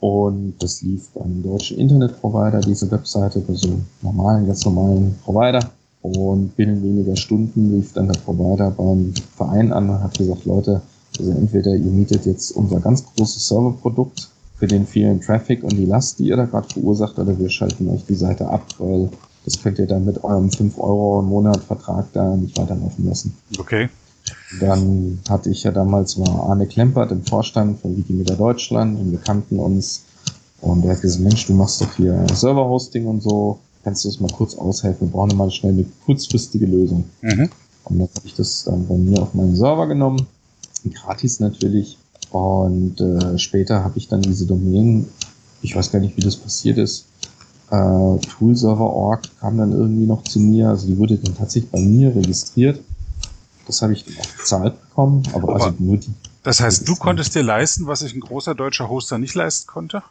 Und das lief beim deutschen Internetprovider, diese Webseite, bei so normalen, ganz normalen Provider. Und binnen weniger Stunden lief dann der Provider beim Verein an und hat gesagt, Leute, also entweder ihr mietet jetzt unser ganz großes Serverprodukt für den vielen Traffic und die Last, die ihr da gerade verursacht, oder wir schalten euch die Seite ab, weil das könnt ihr dann mit eurem 5 Euro im Monat Vertrag da nicht weiterlaufen lassen. Okay. Dann hatte ich ja damals war Arne Klempert im Vorstand von Wikimedia Deutschland und wir kannten uns und er hat gesagt, Mensch, du machst doch hier Server-Hosting und so, kannst du das mal kurz aushelfen? Wir brauchen mal schnell eine kurzfristige Lösung. Mhm. Und dann habe ich das dann bei mir auf meinen Server genommen, gratis natürlich, und äh, später habe ich dann diese Domain, ich weiß gar nicht, wie das passiert ist, äh, Toolserver.org kam dann irgendwie noch zu mir, also die wurde dann tatsächlich bei mir registriert. Das habe ich dann auch bezahlt bekommen, aber, aber also nur die. Das heißt, du konntest dir leisten, was sich ein großer deutscher Hoster nicht leisten konnte?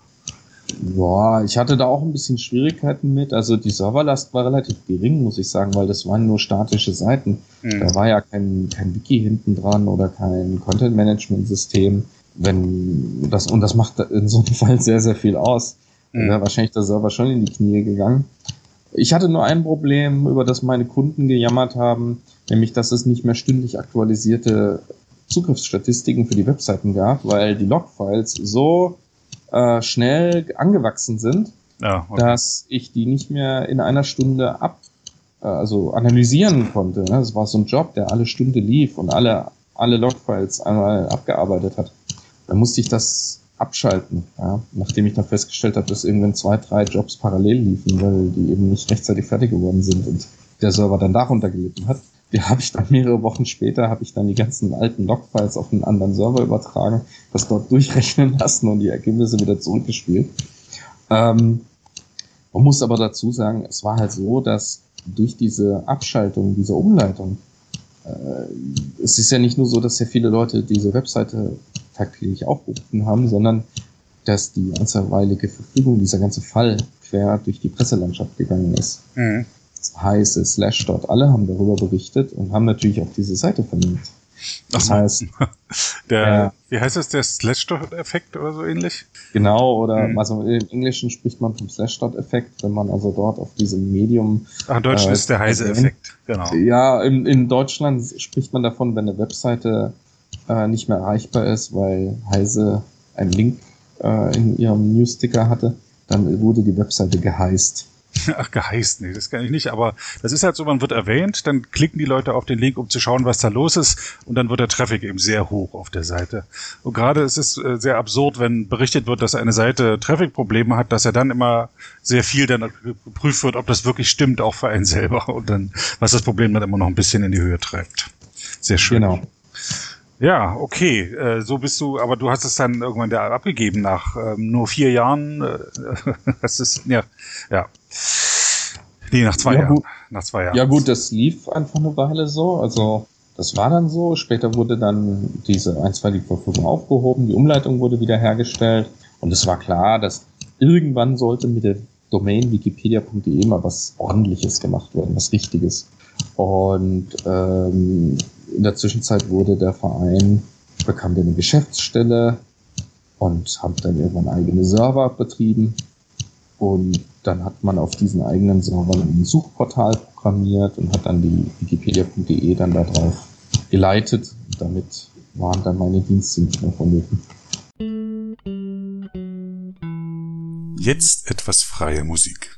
Ja, ich hatte da auch ein bisschen Schwierigkeiten mit. Also die Serverlast war relativ gering, muss ich sagen, weil das waren nur statische Seiten. Mhm. Da war ja kein, kein Wiki hinten dran oder kein Content-Management-System. Wenn das, und das macht in so einem Fall sehr, sehr viel aus. Mhm. wäre wahrscheinlich der Server schon in die Knie gegangen. Ich hatte nur ein Problem, über das meine Kunden gejammert haben, nämlich dass es nicht mehr stündlich aktualisierte Zugriffsstatistiken für die Webseiten gab, weil die Logfiles so äh, schnell angewachsen sind, ja, okay. dass ich die nicht mehr in einer Stunde ab, äh, also analysieren konnte. Ne? Das war so ein Job, der alle Stunde lief und alle, alle Logfiles einmal abgearbeitet hat. Da musste ich das abschalten, ja? nachdem ich dann festgestellt habe, dass irgendwann zwei, drei Jobs parallel liefen, weil die eben nicht rechtzeitig fertig geworden sind und der Server dann darunter gelitten hat die habe ich dann mehrere Wochen später, habe ich dann die ganzen alten Logfiles auf einen anderen Server übertragen, das dort durchrechnen lassen und die Ergebnisse wieder zurückgespielt. Ähm, man muss aber dazu sagen, es war halt so, dass durch diese Abschaltung, diese Umleitung, äh, es ist ja nicht nur so, dass ja viele Leute diese Webseite tagtäglich aufgerufen haben, sondern dass die einstweilige Verfügung, dieser ganze Fall quer durch die Presselandschaft gegangen ist. Mhm heiße Slashdot, alle haben darüber berichtet und haben natürlich auch diese Seite verlinkt. Das Ach, heißt, der, äh, wie heißt es, der Slashdot-Effekt oder so ähnlich? Genau, oder hm. also im Englischen spricht man vom Slashdot-Effekt, wenn man also dort auf diesem Medium. Ach, im Deutschen äh, ist der Heise-Effekt, genau. Ja, in, in Deutschland spricht man davon, wenn eine Webseite äh, nicht mehr erreichbar ist, weil Heise einen Link äh, in ihrem Newsticker hatte, dann wurde die Webseite geheißt. Ach, geheißt, nee, das kann ich nicht. Aber das ist halt so, man wird erwähnt, dann klicken die Leute auf den Link, um zu schauen, was da los ist. Und dann wird der Traffic eben sehr hoch auf der Seite. Und gerade ist es äh, sehr absurd, wenn berichtet wird, dass eine Seite Traffic-Probleme hat, dass er dann immer sehr viel dann geprüft wird, ob das wirklich stimmt, auch für einen selber. Und dann, was das Problem dann immer noch ein bisschen in die Höhe treibt. Sehr schön. Genau. Ja, okay. Äh, so bist du, aber du hast es dann irgendwann da abgegeben nach ähm, nur vier Jahren. Äh, das ist ja, ja. Nee, nach zwei ja, Jahren. Nach zwei Jahren. Ja gut, das lief einfach eine Weile so. Also das war dann so. Später wurde dann diese einstweilige Verfügung aufgehoben, die Umleitung wurde wiederhergestellt und es war klar, dass irgendwann sollte mit der Domain wikipedia.de mal was Ordentliches gemacht werden, was Richtiges. Und ähm, in der Zwischenzeit wurde der Verein, bekam dann eine Geschäftsstelle und haben dann irgendwann eigene Server betrieben. Und dann hat man auf diesen eigenen Servern ein Suchportal programmiert und hat dann die wikipedia.de dann darauf geleitet. Damit waren dann meine Dienste nicht mehr vonnöten. Jetzt etwas freie Musik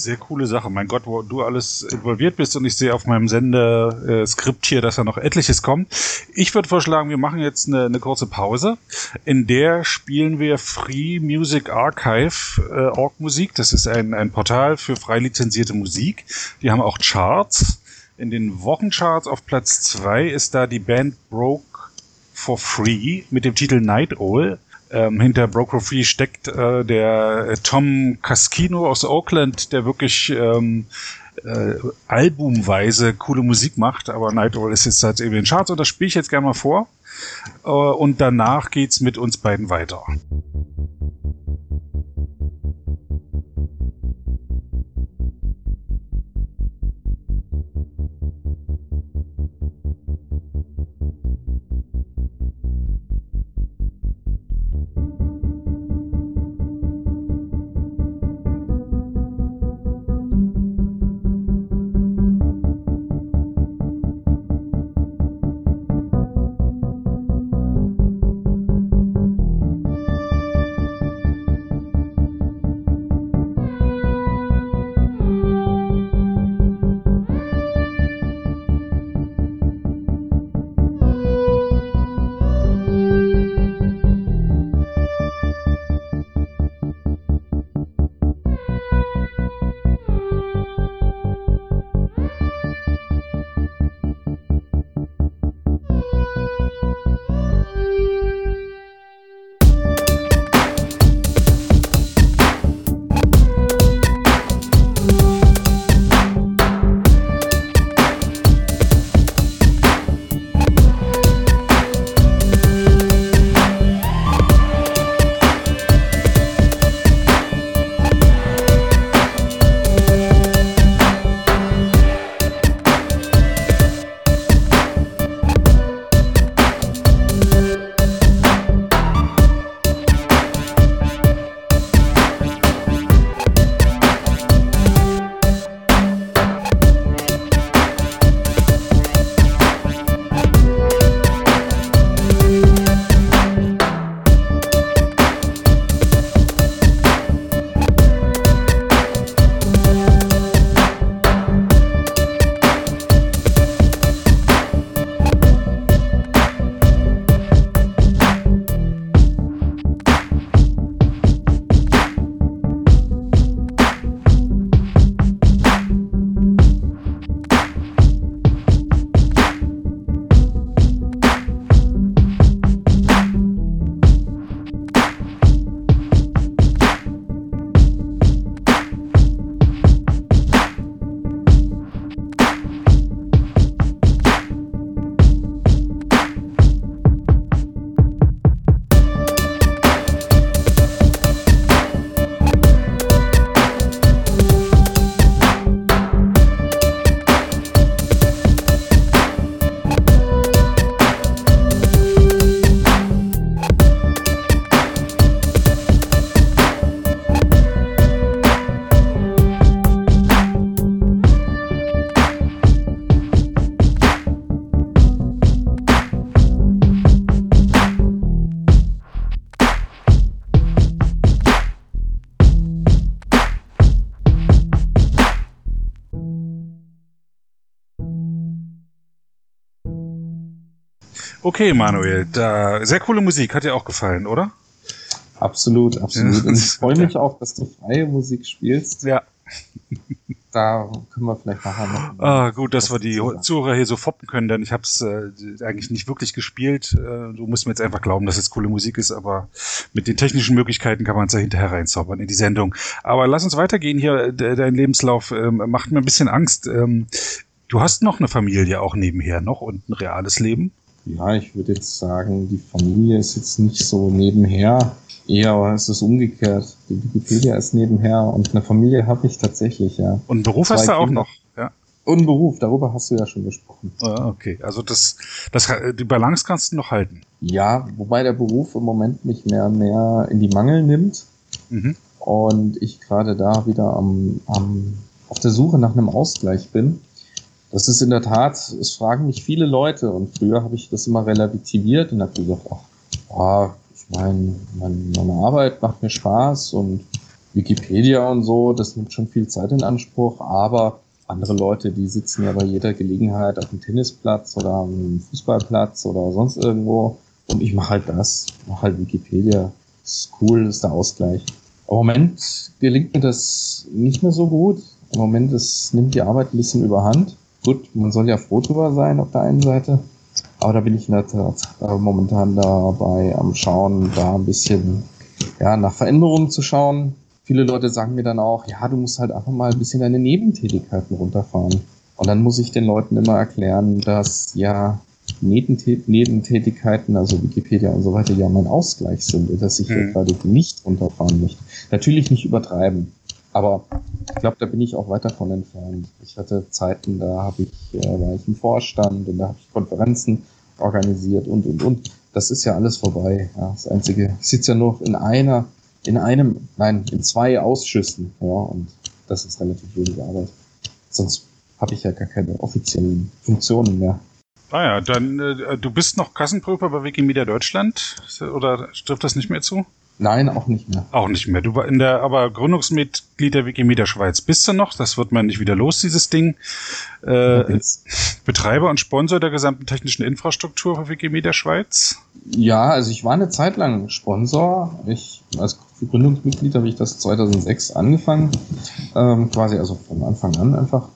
sehr coole Sache. Mein Gott, wo du alles involviert bist und ich sehe auf meinem Sendeskript hier, dass da noch etliches kommt. Ich würde vorschlagen, wir machen jetzt eine, eine, kurze Pause. In der spielen wir Free Music Archive äh, Org Musik. Das ist ein, ein Portal für frei lizenzierte Musik. Die haben auch Charts. In den Wochencharts auf Platz zwei ist da die Band Broke for Free mit dem Titel Night Owl. Ähm, hinter Broker Free steckt äh, der äh, Tom Cascino aus Oakland, der wirklich ähm, äh, albumweise coole Musik macht, aber Nightwall ist jetzt halt eben in den Charts und das spiele ich jetzt gerne mal vor. Äh, und danach geht's mit uns beiden weiter. Okay, Manuel, da, sehr coole Musik, hat dir auch gefallen, oder? Absolut, absolut. Und ich freue mich auch, dass du freie Musik spielst. Ja. Da können wir vielleicht nachher noch. Ah, gut, dass wir die Zuhörer hier so foppen können, denn ich habe es äh, eigentlich nicht wirklich gespielt. Äh, du musst mir jetzt einfach glauben, dass es coole Musik ist, aber mit den technischen Möglichkeiten kann man es ja hinterher reinzaubern in die Sendung. Aber lass uns weitergehen hier. Dein Lebenslauf ähm, macht mir ein bisschen Angst. Ähm, du hast noch eine Familie auch nebenher noch und ein reales Leben? Ja, ich würde jetzt sagen, die Familie ist jetzt nicht so nebenher. Eher ist es umgekehrt. Die Wikipedia ist nebenher und eine Familie habe ich tatsächlich, ja. Und einen Beruf Zwei hast du auch Kinder. noch, ja. Und einen Beruf, darüber hast du ja schon gesprochen. Ah, okay, also das, das, die Balance kannst du noch halten. Ja, wobei der Beruf im Moment mich mehr und mehr in die Mangel nimmt. Mhm. Und ich gerade da wieder am, am, auf der Suche nach einem Ausgleich bin. Das ist in der Tat, es fragen mich viele Leute und früher habe ich das immer relativiert und habe gesagt, ach, oh, mein, mein, meine Arbeit macht mir Spaß und Wikipedia und so, das nimmt schon viel Zeit in Anspruch, aber andere Leute, die sitzen ja bei jeder Gelegenheit auf dem Tennisplatz oder am Fußballplatz oder sonst irgendwo und ich mache halt das, mache halt Wikipedia. Ist cool, ist der Ausgleich. Im Moment gelingt mir das nicht mehr so gut. Im Moment ist, nimmt die Arbeit ein bisschen überhand. Gut, man soll ja froh drüber sein auf der einen Seite. Aber da bin ich in der Tat äh, momentan dabei am Schauen, da ein bisschen ja, nach Veränderungen zu schauen. Viele Leute sagen mir dann auch, ja, du musst halt einfach mal ein bisschen deine Nebentätigkeiten runterfahren. Und dann muss ich den Leuten immer erklären, dass ja Nebentätigkeiten, also Wikipedia und so weiter, ja mein Ausgleich sind, dass ich mhm. gerade nicht runterfahren möchte. Natürlich nicht übertreiben. Aber ich glaube, da bin ich auch weit davon entfernt. Ich hatte Zeiten, da habe ich, äh, war ich im Vorstand und da habe ich Konferenzen organisiert und und und. Das ist ja alles vorbei. Ja, das Einzige, ich sitze ja noch in einer, in einem, nein, in zwei Ausschüssen, ja, und das ist relativ wenig Arbeit. Sonst habe ich ja gar keine offiziellen Funktionen mehr. Ah ja, dann äh, du bist noch Kassenprüfer bei Wikimedia Deutschland oder trifft das nicht mehr zu? Nein, auch nicht mehr. Auch nicht mehr. Du war in der, aber Gründungsmitglied der Wikimedia Schweiz bist du noch. Das wird man nicht wieder los, dieses Ding. Äh, Betreiber und Sponsor der gesamten technischen Infrastruktur für Wikimedia Schweiz. Ja, also ich war eine Zeit lang Sponsor. Ich, als Gründungsmitglied habe ich das 2006 angefangen. Ähm, quasi also von Anfang an einfach.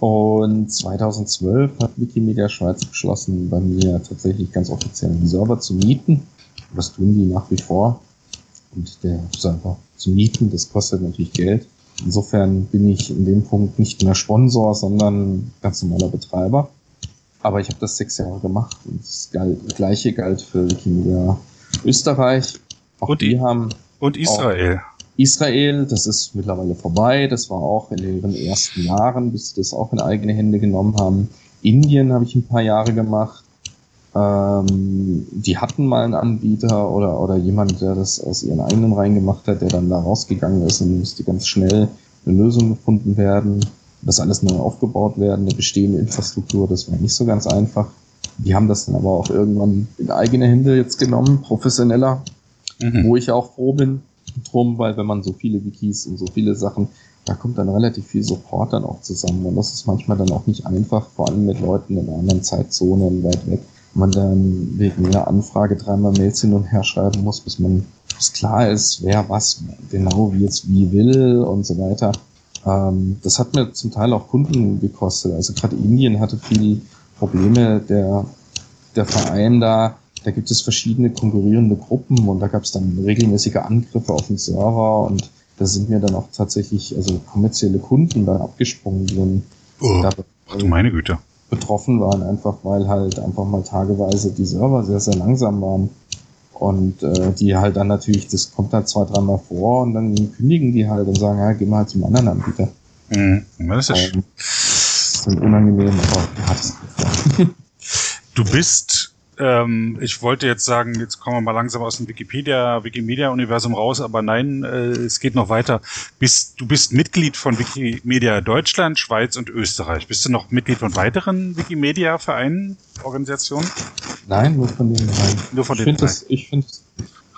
Und 2012 hat Wikimedia Schweiz beschlossen, bei mir tatsächlich ganz offiziell einen Server zu mieten. Das tun die nach wie vor und der Server zu mieten. Das kostet natürlich Geld. Insofern bin ich in dem Punkt nicht mehr Sponsor, sondern ganz normaler Betreiber. Aber ich habe das sechs Jahre gemacht und das gleiche galt für Wikimedia Österreich. Auch und die haben und Israel. Israel, das ist mittlerweile vorbei. Das war auch in ihren ersten Jahren, bis sie das auch in eigene Hände genommen haben. Indien habe ich ein paar Jahre gemacht. Ähm, die hatten mal einen Anbieter oder, oder jemand, der das aus ihren eigenen Reihen gemacht hat, der dann da rausgegangen ist und musste ganz schnell eine Lösung gefunden werden. Das alles neu aufgebaut werden, eine bestehende Infrastruktur, das war nicht so ganz einfach. Die haben das dann aber auch irgendwann in eigene Hände jetzt genommen, professioneller, mhm. wo ich auch froh bin drum, weil wenn man so viele Wikis und so viele Sachen, da kommt dann relativ viel Support dann auch zusammen und das ist manchmal dann auch nicht einfach, vor allem mit Leuten in anderen Zeitzonen weit weg man dann wegen einer Anfrage dreimal Mails hin und her schreiben muss, bis man bis klar ist, wer was genau wie jetzt wie will und so weiter. Ähm, das hat mir zum Teil auch Kunden gekostet. Also gerade Indien hatte viel Probleme. Der, der Verein da, da gibt es verschiedene konkurrierende Gruppen und da gab es dann regelmäßige Angriffe auf den Server und da sind mir dann auch tatsächlich also kommerzielle Kunden dann abgesprungen drin. Oh, da, ach du meine Güte betroffen waren, einfach weil halt einfach mal tageweise die Server sehr, sehr langsam waren. Und äh, die halt dann natürlich, das kommt halt zwei, dreimal vor und dann kündigen die halt und sagen, ja, geh mal halt zum anderen Anbieter. Mhm. Das ist, ähm, das ist unangenehm, aber ja, das Du bist ähm, ich wollte jetzt sagen, jetzt kommen wir mal langsam aus dem Wikipedia, Wikimedia-Universum raus, aber nein, äh, es geht noch weiter. Bist, du bist Mitglied von Wikimedia Deutschland, Schweiz und Österreich. Bist du noch Mitglied von weiteren Wikimedia-Vereinen, Organisationen? Nein, nur von den dreien. Nur von ich den dreien. Ich finde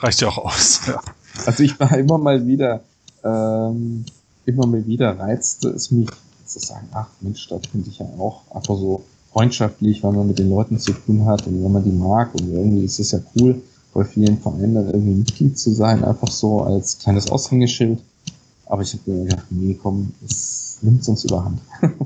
Reicht ja auch aus. Ja. Also ich war immer mal wieder, ähm, immer mal wieder reizte es mich zu sagen, ach Mensch, da könnte ich ja auch einfach so freundschaftlich, weil man mit den Leuten zu tun hat und wenn man die mag und irgendwie ist es ja cool, bei vielen Vereinen dann irgendwie Mitglied zu sein, einfach so als kleines Aushängeschild. Aber ich habe mir gedacht, nee, komm, es nimmt uns überhand.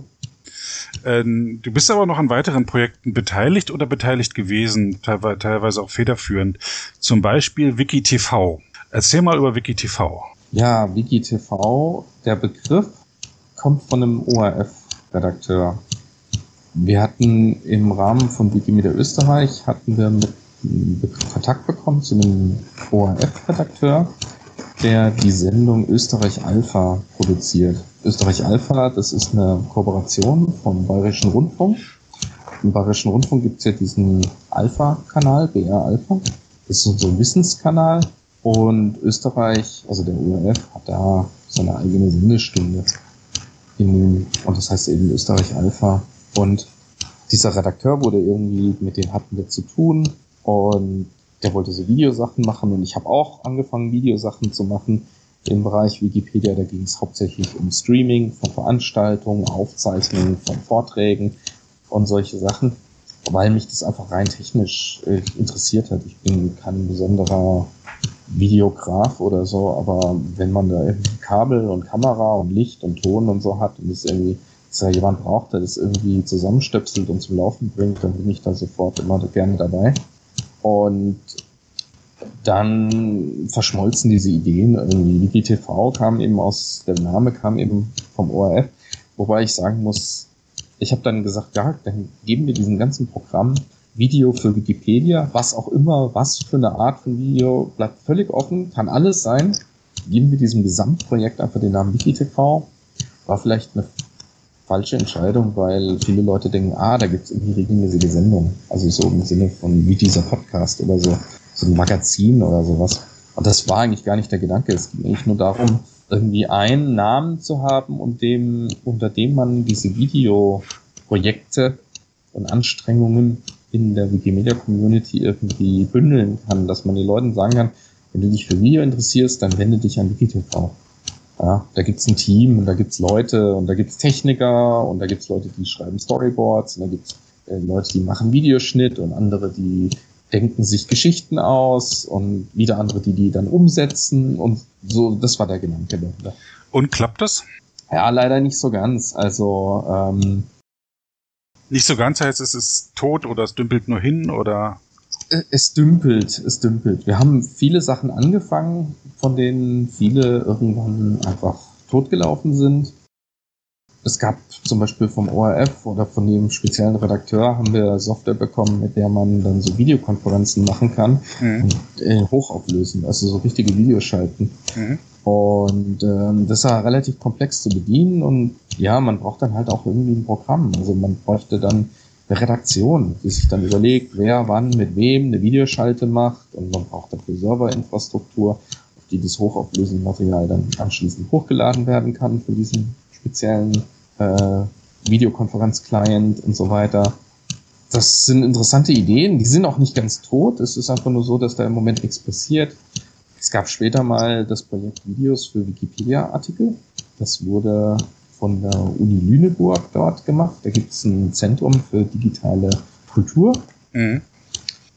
Ähm, du bist aber noch an weiteren Projekten beteiligt oder beteiligt gewesen, teilweise auch federführend. Zum Beispiel WikiTV. Erzähl mal über WikiTV. Ja, WikiTV, der Begriff kommt von einem ORF-Redakteur. Wir hatten im Rahmen von Wikimedia Österreich hatten wir mit Kontakt bekommen zu einem ORF-Redakteur, der die Sendung Österreich Alpha produziert. Österreich Alpha, das ist eine Kooperation vom Bayerischen Rundfunk. Im Bayerischen Rundfunk gibt es ja diesen Alpha-Kanal, BR Alpha. Das ist ein Wissenskanal. Und Österreich, also der ORF, hat da seine eigene Sendestunde. In, und das heißt eben Österreich Alpha. Und dieser Redakteur wurde irgendwie, mit dem hatten wir zu tun. Und der wollte so Videosachen machen. Und ich habe auch angefangen, Videosachen zu machen im Bereich Wikipedia. Da ging es hauptsächlich um Streaming von Veranstaltungen, Aufzeichnungen von Vorträgen und solche Sachen, weil mich das einfach rein technisch äh, interessiert hat. Ich bin kein besonderer Videograf oder so, aber wenn man da irgendwie Kabel und Kamera und Licht und Ton und so hat und es irgendwie dass ja jemand braucht, der das irgendwie zusammenstöpselt und zum Laufen bringt, dann bin ich da sofort immer gerne dabei. Und dann verschmolzen diese Ideen irgendwie. WikiTV kam eben aus, der Name kam eben vom ORF, wobei ich sagen muss, ich habe dann gesagt, ja, dann geben wir diesem ganzen Programm Video für Wikipedia, was auch immer, was für eine Art von Video, bleibt völlig offen, kann alles sein. Geben wir diesem Gesamtprojekt einfach den Namen WikiTV. War vielleicht eine falsche Entscheidung, weil viele Leute denken, ah, da gibt es irgendwie regelmäßige Sendungen. Also so im Sinne von wie dieser Podcast oder so so ein Magazin oder sowas. Und das war eigentlich gar nicht der Gedanke. Es ging eigentlich nur darum, irgendwie einen Namen zu haben, und dem, unter dem man diese Videoprojekte und Anstrengungen in der Wikimedia Community irgendwie bündeln kann, dass man den Leuten sagen kann, wenn du dich für Video interessierst, dann wende dich an WikiTV. Ja, da gibt's ein Team und da gibt's Leute und da gibt's Techniker und da gibt's Leute, die schreiben Storyboards und da gibt's äh, Leute, die machen Videoschnitt und andere, die denken sich Geschichten aus und wieder andere, die die dann umsetzen und so, das war der Gedanke dahinter. Und klappt das? Ja, leider nicht so ganz. Also ähm, nicht so ganz heißt es ist tot oder es dümpelt nur hin oder es dümpelt, es dümpelt. Wir haben viele Sachen angefangen, von denen viele irgendwann einfach totgelaufen sind es gab zum Beispiel vom ORF oder von dem speziellen Redakteur haben wir Software bekommen, mit der man dann so Videokonferenzen machen kann mhm. und äh, hochauflösen, also so richtige Videos schalten. Mhm. Und ähm, das war relativ komplex zu bedienen und ja, man braucht dann halt auch irgendwie ein Programm. Also man bräuchte dann Redaktion, die sich dann überlegt, wer wann mit wem eine Videoschalte macht und man braucht dafür Serverinfrastruktur, auf die das hochauflösende Material dann anschließend hochgeladen werden kann für diesen speziellen äh, Videokonferenz-Client und so weiter. Das sind interessante Ideen, die sind auch nicht ganz tot. Es ist einfach nur so, dass da im Moment nichts passiert. Es gab später mal das Projekt Videos für Wikipedia-Artikel. Das wurde von der Uni Lüneburg dort gemacht. Da gibt es ein Zentrum für digitale Kultur. Mhm.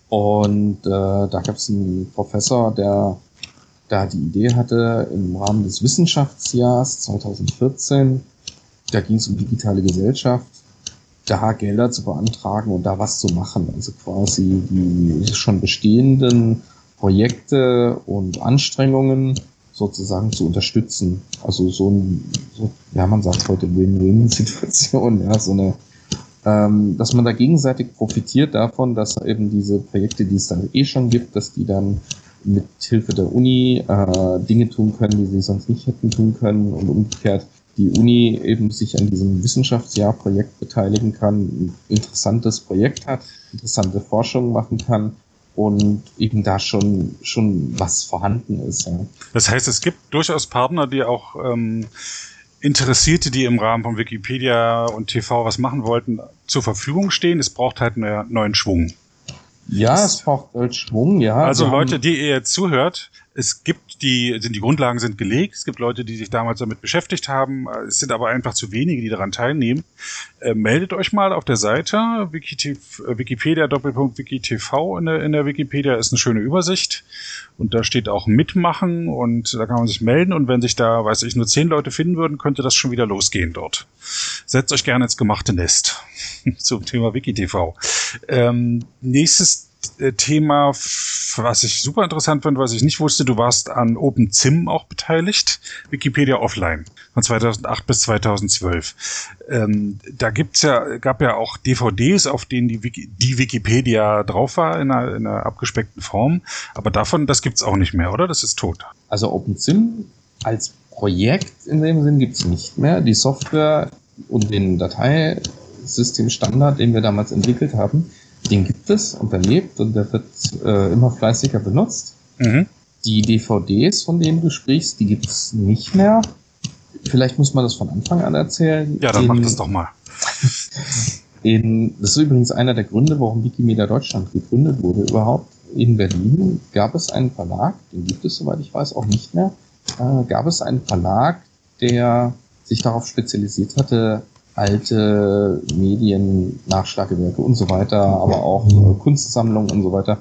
Und äh, da gab es einen Professor, der da die Idee hatte, im Rahmen des Wissenschaftsjahrs 2014, da ging es um digitale Gesellschaft, da Gelder zu beantragen und da was zu machen. Also quasi die schon bestehenden Projekte und Anstrengungen sozusagen zu unterstützen. Also so ein, so, ja, man sagt heute Win-Win-Situation, ja, so eine, ähm, dass man da gegenseitig profitiert davon, dass eben diese Projekte, die es dann eh schon gibt, dass die dann mit Hilfe der Uni äh, Dinge tun können, die sie sonst nicht hätten tun können und umgekehrt die Uni eben sich an diesem Wissenschaftsjahrprojekt beteiligen kann, ein interessantes Projekt hat, interessante Forschung machen kann und eben da schon schon was vorhanden ist. Ja. Das heißt, es gibt durchaus Partner, die auch ähm, Interessierte, die im Rahmen von Wikipedia und TV was machen wollten, zur Verfügung stehen. Es braucht halt einen neuen Schwung. Ja, es braucht halt Schwung, ja. Also Leute, die ihr jetzt zuhört, es gibt die, sind die Grundlagen sind gelegt. Es gibt Leute, die sich damals damit beschäftigt haben. Es sind aber einfach zu wenige, die daran teilnehmen. Äh, meldet euch mal auf der Seite Wikipedia Doppelpunkt WikiTV in der, in der Wikipedia ist eine schöne Übersicht und da steht auch mitmachen und da kann man sich melden und wenn sich da, weiß ich, nur zehn Leute finden würden, könnte das schon wieder losgehen dort. Setzt euch gerne ins gemachte Nest zum Thema WikiTV. Ähm, nächstes äh, Thema, was ich super interessant fand, was ich nicht wusste, du warst an OpenZim auch beteiligt, Wikipedia Offline von 2008 bis 2012. Ähm, da gibt's ja, gab ja auch DVDs, auf denen die, Wiki, die Wikipedia drauf war in einer, in einer abgespeckten Form, aber davon, das gibt's auch nicht mehr, oder? Das ist tot. Also OpenZim als Projekt in dem Sinn gibt's nicht mehr. Die Software und den Dateisystemstandard, den wir damals entwickelt haben, den gibt es und der lebt und der wird äh, immer fleißiger benutzt. Mhm. Die DVDs, von denen du sprichst, die gibt es nicht mehr. Vielleicht muss man das von Anfang an erzählen. Ja, dann in, mach das doch mal. in, das ist übrigens einer der Gründe, warum Wikimedia Deutschland gegründet wurde überhaupt. In Berlin gab es einen Verlag, den gibt es, soweit ich weiß, auch nicht mehr. Äh, gab es einen Verlag, der sich darauf spezialisiert hatte, alte Medien, Nachschlagewerke und so weiter, aber auch äh, Kunstsammlungen und so weiter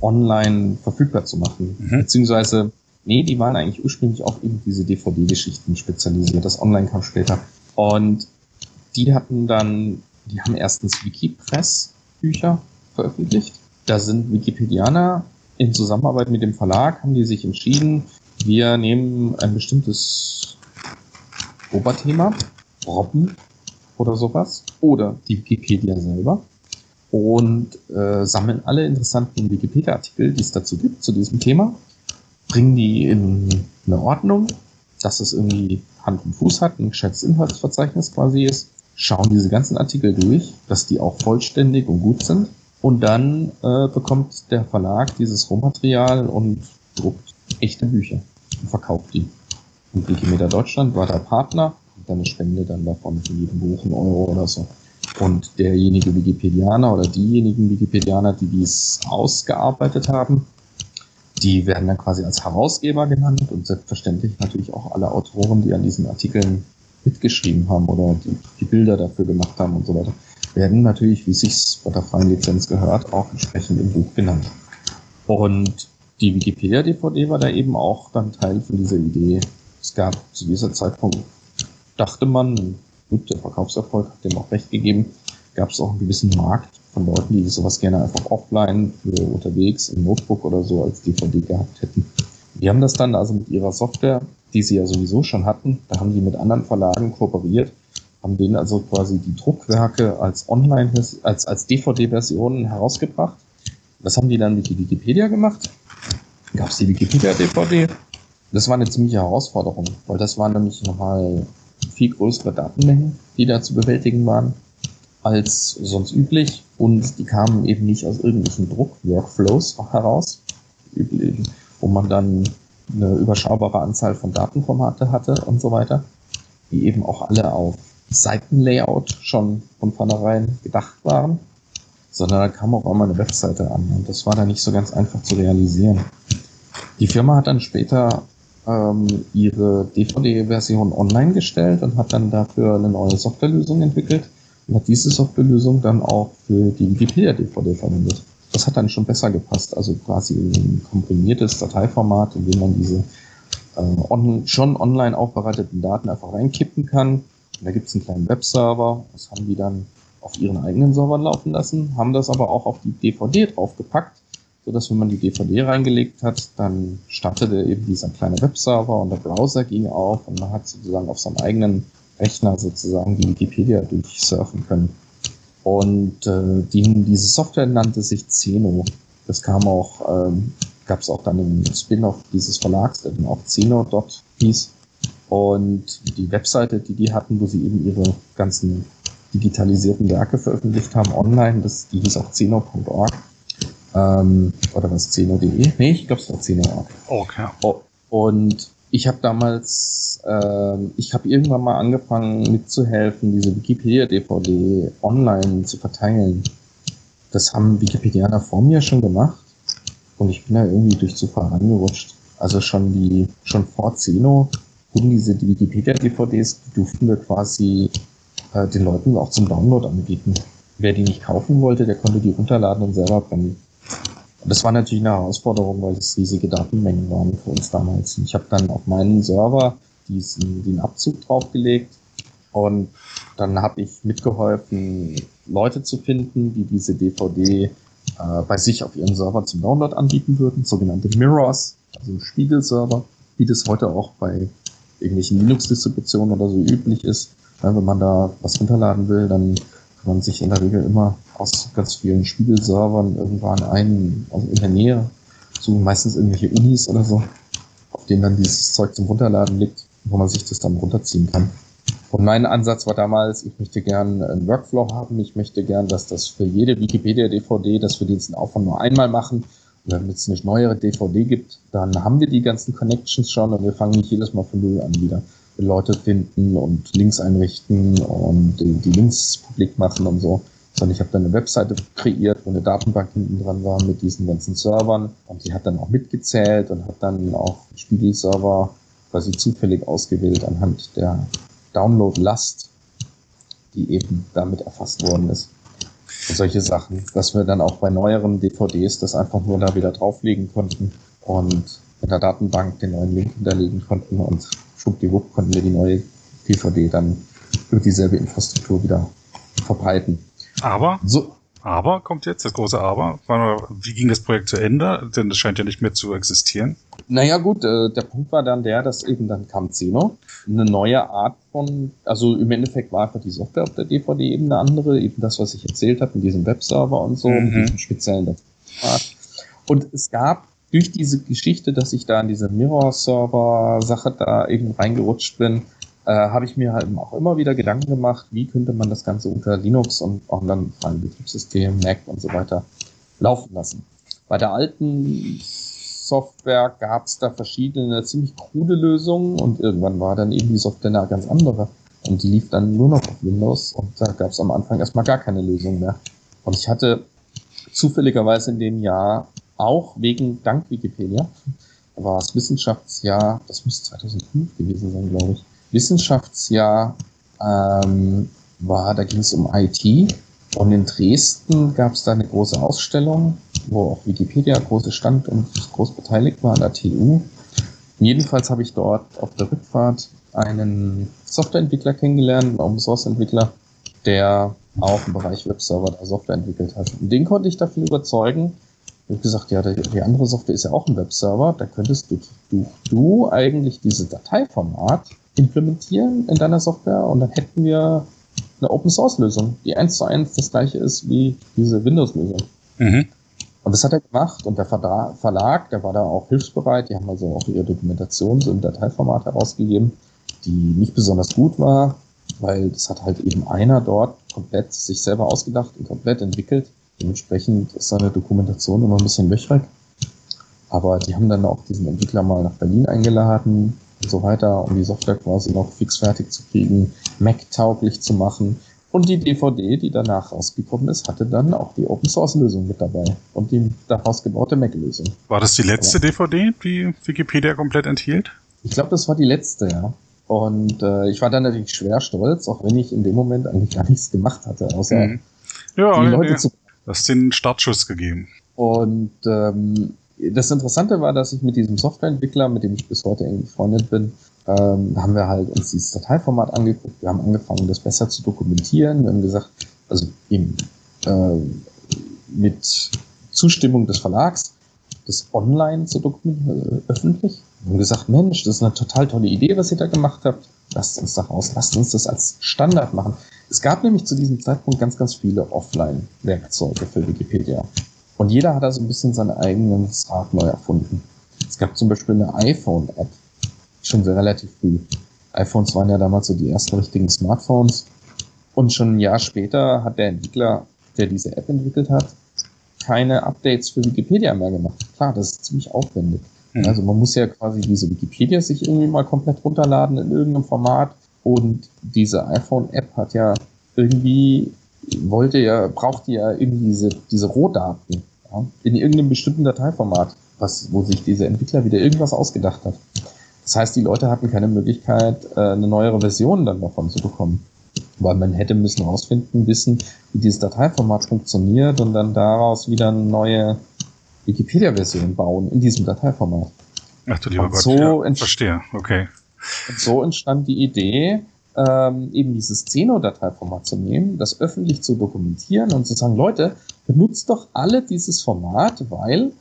online verfügbar zu machen. Mhm. Beziehungsweise, nee, die waren eigentlich ursprünglich auch eben diese DVD-Geschichten spezialisiert. Das Online kam später. Und die hatten dann, die haben erstens Wikipress-Bücher veröffentlicht. Da sind Wikipedianer in Zusammenarbeit mit dem Verlag, haben die sich entschieden, wir nehmen ein bestimmtes Oberthema, Robben, oder sowas oder die Wikipedia selber und äh, sammeln alle interessanten Wikipedia-Artikel, die es dazu gibt, zu diesem Thema, bringen die in eine Ordnung, dass es irgendwie Hand und Fuß hat, ein geschätztes Inhaltsverzeichnis quasi ist, schauen diese ganzen Artikel durch, dass die auch vollständig und gut sind und dann äh, bekommt der Verlag dieses Rohmaterial und druckt echte Bücher und verkauft die. Und Wikimedia Deutschland war der Partner dann eine Spende dann davon für jeden Buch, ein Euro oder so. Und derjenige Wikipedianer oder diejenigen Wikipedianer, die dies ausgearbeitet haben, die werden dann quasi als Herausgeber genannt und selbstverständlich natürlich auch alle Autoren, die an diesen Artikeln mitgeschrieben haben oder die, die Bilder dafür gemacht haben und so weiter, werden natürlich, wie sich's bei der freien Lizenz gehört, auch entsprechend im Buch genannt. Und die Wikipedia-DVD war da eben auch dann Teil von dieser Idee. Es gab zu dieser Zeitpunkt dachte man, gut, der Verkaufserfolg hat dem auch recht gegeben, gab es auch einen gewissen Markt von Leuten, die sowas gerne einfach offline für unterwegs im Notebook oder so als DVD gehabt hätten. Die haben das dann also mit ihrer Software, die sie ja sowieso schon hatten, da haben die mit anderen Verlagen kooperiert, haben denen also quasi die Druckwerke als Online, als, als DVD-Versionen herausgebracht. Das haben die dann mit die Wikipedia gemacht. Gab es die Wikipedia-DVD. Das war eine ziemliche Herausforderung, weil das war nämlich nochmal viel größere Datenmengen, die da zu bewältigen waren, als sonst üblich. Und die kamen eben nicht aus irgendwelchen Druck-Workflows heraus, wo man dann eine überschaubare Anzahl von Datenformate hatte und so weiter, die eben auch alle auf Seitenlayout schon von vornherein gedacht waren, sondern da kam auch einmal eine Webseite an und das war dann nicht so ganz einfach zu realisieren. Die Firma hat dann später ähm, ihre DVD-Version online gestellt und hat dann dafür eine neue Softwarelösung entwickelt und hat diese Softwarelösung dann auch für die Wikipedia-DVD verwendet. Das hat dann schon besser gepasst, also quasi ein komprimiertes Dateiformat, in dem man diese äh, on, schon online aufbereiteten Daten einfach reinkippen kann. Und da gibt es einen kleinen Webserver, das haben die dann auf ihren eigenen Servern laufen lassen, haben das aber auch auf die DVD draufgepackt so dass wenn man die DVD reingelegt hat, dann startete eben dieser kleine Webserver und der Browser ging auf und man hat sozusagen auf seinem eigenen Rechner sozusagen die Wikipedia durchsurfen können. Und äh, die, diese Software nannte sich Zeno. Das kam auch, ähm, gab es auch dann im Spin-off dieses Verlags, der dann auch Zeno.dot hieß. Und die Webseite, die die hatten, wo sie eben ihre ganzen digitalisierten Werke veröffentlicht haben online, das, die hieß auch zeno.org. Ähm, oder was, Zeno.de? Nee, ich glaube, es war Zeno.org. Okay. Oh, und ich habe damals, äh, ich habe irgendwann mal angefangen mitzuhelfen, diese Wikipedia-DVD online zu verteilen. Das haben Wikipedianer vor mir schon gemacht und ich bin da irgendwie durch Zufall reingerutscht. Also schon die, schon vor Zeno wurden diese Wikipedia-DVDs, die durften wir quasi äh, den Leuten auch zum Download anbieten. Wer die nicht kaufen wollte, der konnte die runterladen und selber brennen. Und das war natürlich eine Herausforderung, weil es riesige Datenmengen waren für uns damals. Und ich habe dann auf meinen Server diesen, den Abzug draufgelegt und dann habe ich mitgeholfen, Leute zu finden, die diese DVD äh, bei sich auf ihren Server zum Download anbieten würden, sogenannte Mirrors, also Spiegelserver, wie das heute auch bei irgendwelchen Linux-Distributionen oder so üblich ist. Ja, wenn man da was runterladen will, dann man sich in der Regel immer aus ganz vielen Spiegelservern irgendwann einen also in der Nähe, so meistens irgendwelche Unis oder so, auf denen dann dieses Zeug zum Runterladen liegt, wo man sich das dann runterziehen kann. Und mein Ansatz war damals, ich möchte gern einen Workflow haben, ich möchte gern, dass das für jede Wikipedia-DVD, dass wir diesen Aufwand nur einmal machen. Und wenn es eine neuere DVD gibt, dann haben wir die ganzen Connections schon und wir fangen nicht jedes Mal von Null an wieder. Leute finden und Links einrichten und die, die Links publik machen und so. Sondern ich habe dann eine Webseite kreiert, wo eine Datenbank hinten dran war mit diesen ganzen Servern und die hat dann auch mitgezählt und hat dann auch Spiegelserver quasi zufällig ausgewählt anhand der Download-Last, die eben damit erfasst worden ist. Und solche Sachen, dass wir dann auch bei neueren DVDs das einfach nur da wieder drauflegen konnten und in der Datenbank den neuen Link hinterlegen konnten und schwuppdiwupp konnten wir die neue DVD dann über dieselbe Infrastruktur wieder verbreiten. Aber, so, aber kommt jetzt das große Aber. Wie ging das Projekt zu Ende? Denn das scheint ja nicht mehr zu existieren. Naja gut, äh, der Punkt war dann der, dass eben dann kam Zeno, eine neue Art von, also im Endeffekt war einfach die Software auf der DVD eben eine andere, eben das, was ich erzählt habe mit diesem Webserver und so, mhm. mit diesem speziellen. Und es gab durch diese Geschichte, dass ich da in diese Mirror-Server-Sache da eben reingerutscht bin, äh, habe ich mir halt auch immer wieder Gedanken gemacht, wie könnte man das Ganze unter Linux und auch dann freien Betriebssystem, Mac und so weiter laufen lassen. Bei der alten Software gab es da verschiedene ziemlich krude Lösungen und irgendwann war dann eben die Software eine ganz andere. Und die lief dann nur noch auf Windows und da gab es am Anfang erstmal gar keine Lösung mehr. Und ich hatte zufälligerweise in dem Jahr auch wegen dank Wikipedia war es Wissenschaftsjahr, das müsste 2005 gewesen sein, glaube ich. Wissenschaftsjahr ähm, war, da ging es um IT und in Dresden gab es da eine große Ausstellung, wo auch Wikipedia große stand und groß beteiligt war an der TU. Jedenfalls habe ich dort auf der Rückfahrt einen Softwareentwickler kennengelernt, einen Open Source Entwickler, der auch im Bereich Webserver da Software entwickelt hat. Und den konnte ich dafür überzeugen, ich habe gesagt, ja, die, die, andere Software ist ja auch ein Webserver, da könntest du, du, du eigentlich dieses Dateiformat implementieren in deiner Software und dann hätten wir eine Open Source Lösung, die eins zu eins das gleiche ist wie diese Windows Lösung. Mhm. Und das hat er gemacht und der Verlag, der war da auch hilfsbereit, die haben also auch ihre Dokumentation so im Dateiformat herausgegeben, die nicht besonders gut war, weil das hat halt eben einer dort komplett sich selber ausgedacht und komplett entwickelt. Dementsprechend ist seine Dokumentation immer ein bisschen löchrig. Aber die haben dann auch diesen Entwickler mal nach Berlin eingeladen und so weiter, um die Software quasi noch fix fertig zu kriegen, Mac-tauglich zu machen. Und die DVD, die danach rausgekommen ist, hatte dann auch die Open Source Lösung mit dabei und die daraus gebaute Mac-Lösung. War das die letzte Aber, DVD, die Wikipedia komplett enthielt? Ich glaube, das war die letzte, ja. Und äh, ich war dann natürlich schwer stolz, auch wenn ich in dem Moment eigentlich gar nichts gemacht hatte, außer mhm. ja, die Leute nee. zu hast den Startschuss gegeben. Und ähm, das Interessante war, dass ich mit diesem Softwareentwickler, mit dem ich bis heute eng befreundet bin, ähm, haben wir halt uns dieses Dateiformat angeguckt. Wir haben angefangen, das besser zu dokumentieren. Wir haben gesagt, also eben äh, mit Zustimmung des Verlags, das online zu dokumentieren, äh, öffentlich. Wir haben gesagt, Mensch, das ist eine total tolle Idee, was ihr da gemacht habt. Lasst uns daraus, lasst uns das als Standard machen. Es gab nämlich zu diesem Zeitpunkt ganz, ganz viele Offline-Werkzeuge für Wikipedia. Und jeder hat da so ein bisschen sein eigenes Rad neu erfunden. Es gab zum Beispiel eine iPhone-App, schon sehr relativ früh. iPhones waren ja damals so die ersten richtigen Smartphones. Und schon ein Jahr später hat der Entwickler, der diese App entwickelt hat, keine Updates für Wikipedia mehr gemacht. Klar, das ist ziemlich aufwendig. Mhm. Also man muss ja quasi diese Wikipedia sich irgendwie mal komplett runterladen in irgendeinem Format und diese iPhone-App hat ja irgendwie, wollte ja, brauchte ja irgendwie diese, diese Rohdaten. Ja? In irgendeinem bestimmten Dateiformat, was, wo sich dieser Entwickler wieder irgendwas ausgedacht hat. Das heißt, die Leute hatten keine Möglichkeit, äh, eine neuere Version dann davon zu bekommen. Weil man hätte müssen rausfinden, wissen, wie dieses Dateiformat funktioniert und dann daraus wieder eine neue Wikipedia-Version bauen in diesem Dateiformat. Ach du lieber Und Gott, so ja, verstehe, okay. Und so entstand die Idee, ähm, eben dieses Zeno-Dateiformat zu nehmen, das öffentlich zu dokumentieren und zu sagen, Leute, benutzt doch alle dieses Format, weil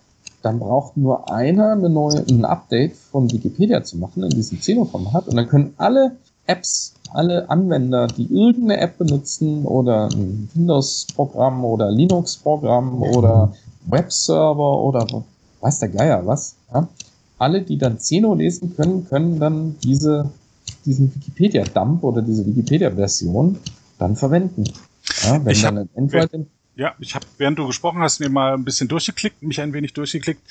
dann braucht nur einer eine neue, ein Update von Wikipedia zu machen in diesem Zeno-Format und dann können alle Apps, alle Anwender, die irgendeine App benutzen oder ein Windows-Programm oder Linux-Programm oder Webserver oder weiß der Geier was, ja, alle, die dann Zeno lesen können, können dann diese, diesen Wikipedia-Dump oder diese Wikipedia-Version dann verwenden. Ja, wenn Ich dann hab- Android Ja, ich habe, während du gesprochen hast, mir mal ein bisschen durchgeklickt, mich ein wenig durchgeklickt.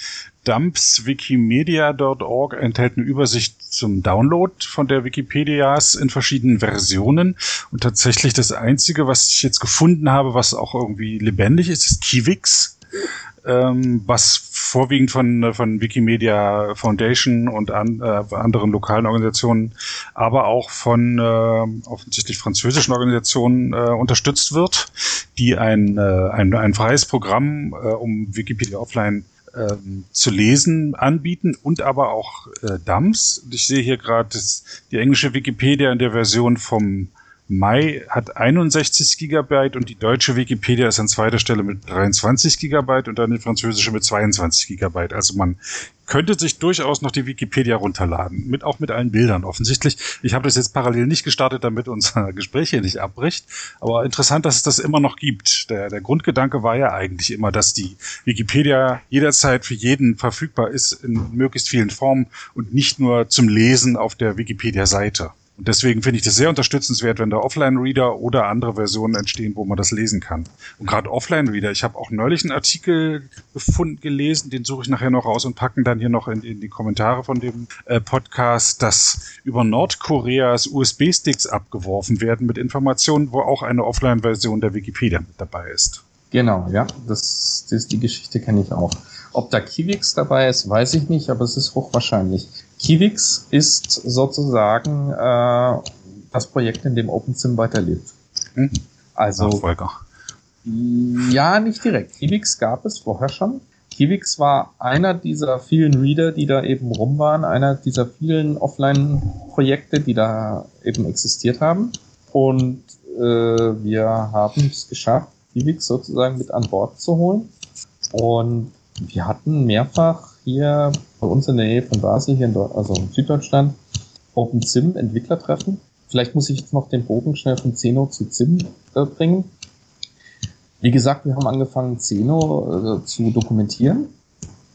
Dumpswikimedia.org enthält eine Übersicht zum Download von der Wikipedias in verschiedenen Versionen. Und tatsächlich das Einzige, was ich jetzt gefunden habe, was auch irgendwie lebendig ist, ist Kiwix. Ähm, was vorwiegend von, von Wikimedia Foundation und an, äh, anderen lokalen Organisationen, aber auch von äh, offensichtlich französischen Organisationen äh, unterstützt wird, die ein, äh, ein, ein freies Programm, äh, um Wikipedia offline ähm, zu lesen, anbieten und aber auch äh, Dumps. Ich sehe hier gerade die englische Wikipedia in der Version vom Mai hat 61 Gigabyte und die deutsche Wikipedia ist an zweiter Stelle mit 23 Gigabyte und dann die französische mit 22 Gigabyte. Also man könnte sich durchaus noch die Wikipedia runterladen, mit auch mit allen Bildern offensichtlich. Ich habe das jetzt parallel nicht gestartet, damit unser Gespräch hier nicht abbricht, aber interessant, dass es das immer noch gibt. Der, der Grundgedanke war ja eigentlich immer, dass die Wikipedia jederzeit für jeden verfügbar ist in möglichst vielen Formen und nicht nur zum Lesen auf der Wikipedia-Seite. Und deswegen finde ich das sehr unterstützenswert, wenn da Offline-Reader oder andere Versionen entstehen, wo man das lesen kann. Und gerade Offline-Reader, ich habe auch neulich einen Artikel gefunden, gelesen, den suche ich nachher noch raus und packen dann hier noch in, in die Kommentare von dem äh, Podcast, dass über Nordkoreas USB-Sticks abgeworfen werden mit Informationen, wo auch eine Offline-Version der Wikipedia mit dabei ist. Genau, ja, das, das die Geschichte kenne ich auch. Ob da Kiwix dabei ist, weiß ich nicht, aber es ist hochwahrscheinlich. Kiwix ist sozusagen äh, das Projekt, in dem OpenSim weiterlebt. Hm? Also Nachfolger. ja, nicht direkt. Kiwix gab es vorher schon. Kiwix war einer dieser vielen Reader, die da eben rum waren, einer dieser vielen Offline-Projekte, die da eben existiert haben. Und äh, wir haben es geschafft, Kiwix sozusagen mit an Bord zu holen. Und wir hatten mehrfach hier bei uns in der Nähe von Basel, hier in Deu also in Süddeutschland, OpenSim Entwicklertreffen. Vielleicht muss ich jetzt noch den Bogen schnell von Zeno zu Zim äh, bringen. Wie gesagt, wir haben angefangen, Zeno äh, zu dokumentieren.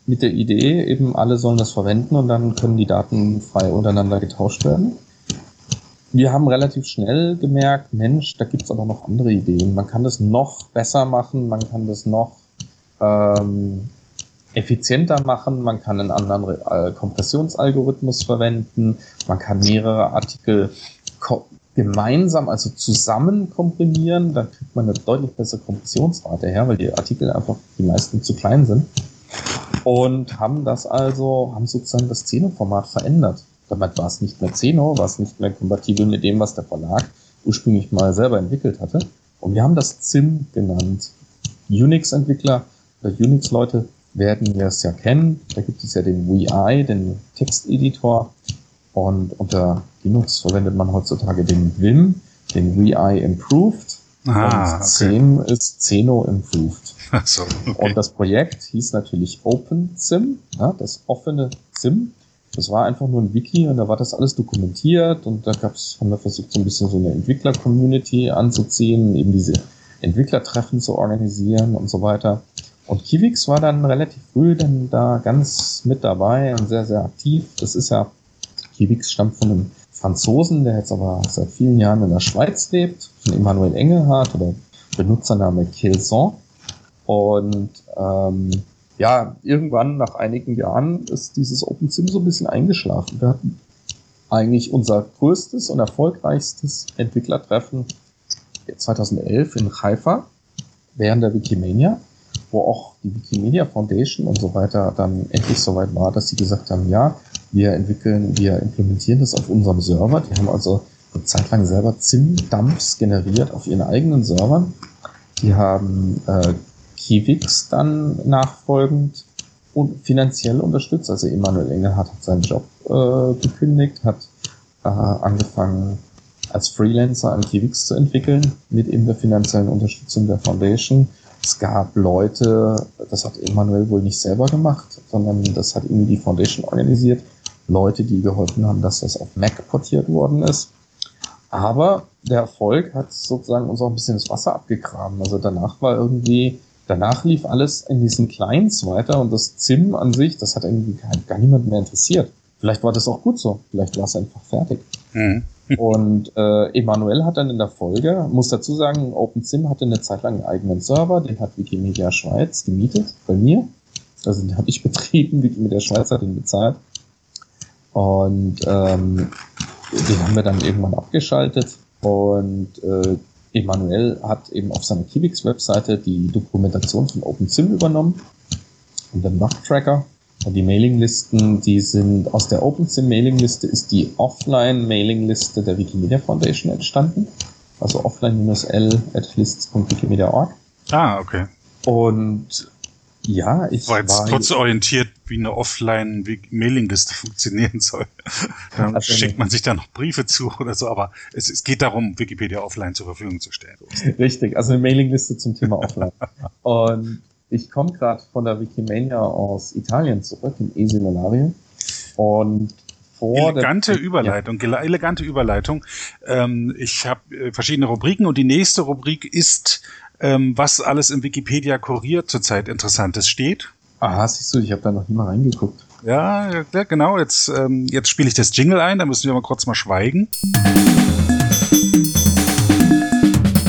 Mit der Idee, eben alle sollen das verwenden und dann können die Daten frei untereinander getauscht werden. Wir haben relativ schnell gemerkt, Mensch, da gibt's aber noch andere Ideen. Man kann das noch besser machen, man kann das noch ähm, effizienter machen, man kann einen anderen Re- äh, Kompressionsalgorithmus verwenden, man kann mehrere Artikel gemeinsam, also zusammen komprimieren, dann kriegt man eine deutlich bessere Kompressionsrate her, weil die Artikel einfach die meisten zu klein sind. Und haben das also, haben sozusagen das Zeno-Format verändert. Damit war es nicht mehr Zeno, war es nicht mehr kompatibel mit dem, was der Verlag ursprünglich mal selber entwickelt hatte. Und wir haben das ZIM genannt. Unix-Entwickler oder Unix-Leute werden das ja kennen. Da gibt es ja den VI, den Texteditor. Und unter Linux verwendet man heutzutage den Vim, den VI Improved. Ah, und okay. ZIM ist Zeno Improved. Achso, okay. Und das Projekt hieß natürlich OpenSim, ja, das offene SIM. Das war einfach nur ein Wiki und da war das alles dokumentiert und da gab's, haben wir versucht, so ein bisschen so eine Entwickler-Community anzuziehen, eben diese Entwicklertreffen zu organisieren und so weiter. Und Kivix war dann relativ früh dann da ganz mit dabei und sehr, sehr aktiv. Das ist ja, Kivix stammt von einem Franzosen, der jetzt aber seit vielen Jahren in der Schweiz lebt, von Emmanuel Engelhardt oder Benutzername Kelson. Und ähm, ja, irgendwann nach einigen Jahren ist dieses OpenSim so ein bisschen eingeschlafen. Wir hatten eigentlich unser größtes und erfolgreichstes Entwicklertreffen 2011 in Haifa während der Wikimania, wo auch die Wikimedia Foundation und so weiter dann endlich so weit war, dass sie gesagt haben, ja, wir entwickeln, wir implementieren das auf unserem Server. Die haben also eine Zeit lang selber ZIM-Dumps generiert auf ihren eigenen Servern. Die haben äh, Kivix dann nachfolgend und finanziell unterstützt. Also Emanuel Engelhardt hat seinen Job äh, gekündigt, hat äh, angefangen als Freelancer an Kivix zu entwickeln, mit eben der finanziellen Unterstützung der Foundation. Es gab Leute, das hat Emanuel wohl nicht selber gemacht, sondern das hat irgendwie die Foundation organisiert. Leute, die geholfen haben, dass das auf Mac portiert worden ist. Aber der Erfolg hat sozusagen uns auch ein bisschen das Wasser abgegraben. Also danach war irgendwie, danach lief alles in diesen Clients weiter und das ZIM an sich, das hat irgendwie gar, gar niemand mehr interessiert. Vielleicht war das auch gut so. Vielleicht war es einfach fertig. Mhm. und äh, Emanuel hat dann in der Folge, muss dazu sagen, OpenSim hatte eine Zeit lang einen eigenen Server, den hat Wikimedia Schweiz gemietet bei mir. Also den habe ich betrieben, Wikimedia Schweiz hat ihn bezahlt. Und ähm, den haben wir dann irgendwann abgeschaltet. Und äh, Emanuel hat eben auf seiner Kibix-Webseite die Dokumentation von OpenSim übernommen und den und die Mailinglisten, die sind aus der OpenSim-Mailingliste ist die Offline-Mailingliste der Wikimedia Foundation entstanden. Also offline-l at lists.wikimedia.org. Ah, okay. Und ja, ich war jetzt war kurz orientiert, wie eine Offline-Mailingliste funktionieren soll. Dann also schickt man sich da noch Briefe zu oder so, aber es, es geht darum, Wikipedia offline zur Verfügung zu stellen. Richtig, also eine Mailingliste zum Thema Offline. Und ich komme gerade von der Wikimania aus Italien zurück, in Esimulario. Und vor elegante der, Überleitung, ja. elegante Überleitung. Ähm, ich habe äh, verschiedene Rubriken und die nächste Rubrik ist, ähm, was alles im Wikipedia Kurier zurzeit Interessantes steht. Aha, siehst du, ich habe da noch nie mal reingeguckt. Ja, ja genau. Jetzt, ähm, jetzt spiele ich das Jingle ein, da müssen wir mal kurz mal schweigen.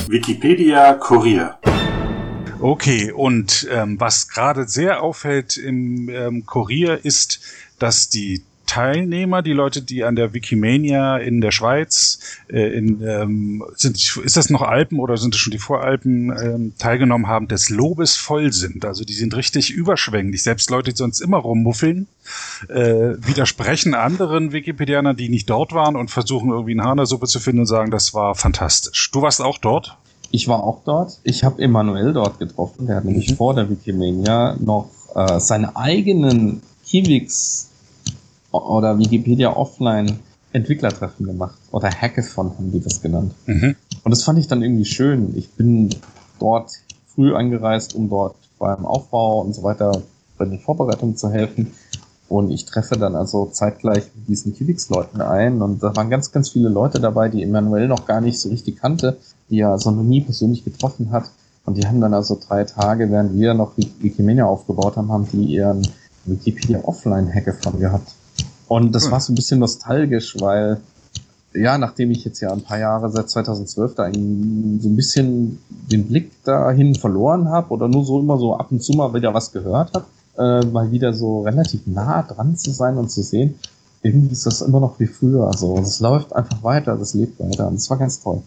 Wikipedia Kurier. Okay, und ähm, was gerade sehr auffällt im ähm, Kurier ist, dass die Teilnehmer, die Leute, die an der Wikimania in der Schweiz, äh, in, ähm, sind, ist das noch Alpen oder sind es schon die Voralpen ähm, teilgenommen haben, des Lobes voll sind. Also die sind richtig überschwänglich. Selbst Leute, die sonst immer rummuffeln, äh, widersprechen anderen Wikipedianern, die nicht dort waren und versuchen irgendwie eine Hahnersuppe zu finden und sagen, das war fantastisch. Du warst auch dort? Ich war auch dort. Ich habe Emanuel dort getroffen. Der hat nämlich mhm. vor der Wikimania noch äh, seine eigenen Kiwix oder Wikipedia Offline Entwicklertreffen gemacht. Oder Hackathon haben die das genannt. Mhm. Und das fand ich dann irgendwie schön. Ich bin dort früh angereist, um dort beim Aufbau und so weiter bei den Vorbereitungen zu helfen. Und ich treffe dann also zeitgleich mit diesen Kivix-Leuten ein. Und da waren ganz, ganz viele Leute dabei, die Emanuel noch gar nicht so richtig kannte, die er so noch nie persönlich getroffen hat. Und die haben dann also drei Tage, während wir noch Wikimania aufgebaut haben, haben die ihren Wikipedia Offline-Hackathon gehabt. Und das hm. war so ein bisschen nostalgisch, weil, ja, nachdem ich jetzt ja ein paar Jahre seit 2012 da ein, so ein bisschen den Blick dahin verloren habe oder nur so immer so ab und zu mal wieder was gehört habe, äh, mal wieder so relativ nah dran zu sein und zu sehen, irgendwie ist das immer noch wie früher. Also es läuft einfach weiter, das lebt weiter. Und es war ganz toll.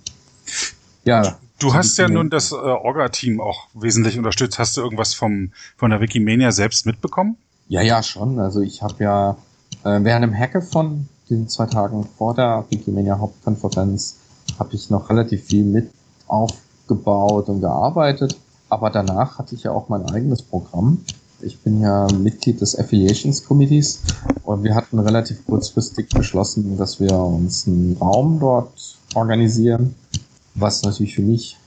Ja. Du hast ja nun das äh, Orga-Team auch wesentlich unterstützt. Hast du irgendwas vom, von der Wikimania selbst mitbekommen? Ja, ja, schon. Also ich habe ja äh, während dem Hackathon, diesen zwei Tagen vor der Wikimania Hauptkonferenz, habe ich noch relativ viel mit aufgebaut und gearbeitet. Aber danach hatte ich ja auch mein eigenes Programm. Ich bin ja Mitglied des Affiliations Committees und wir hatten relativ kurzfristig beschlossen, dass wir uns einen Raum dort organisieren, was natürlich für mich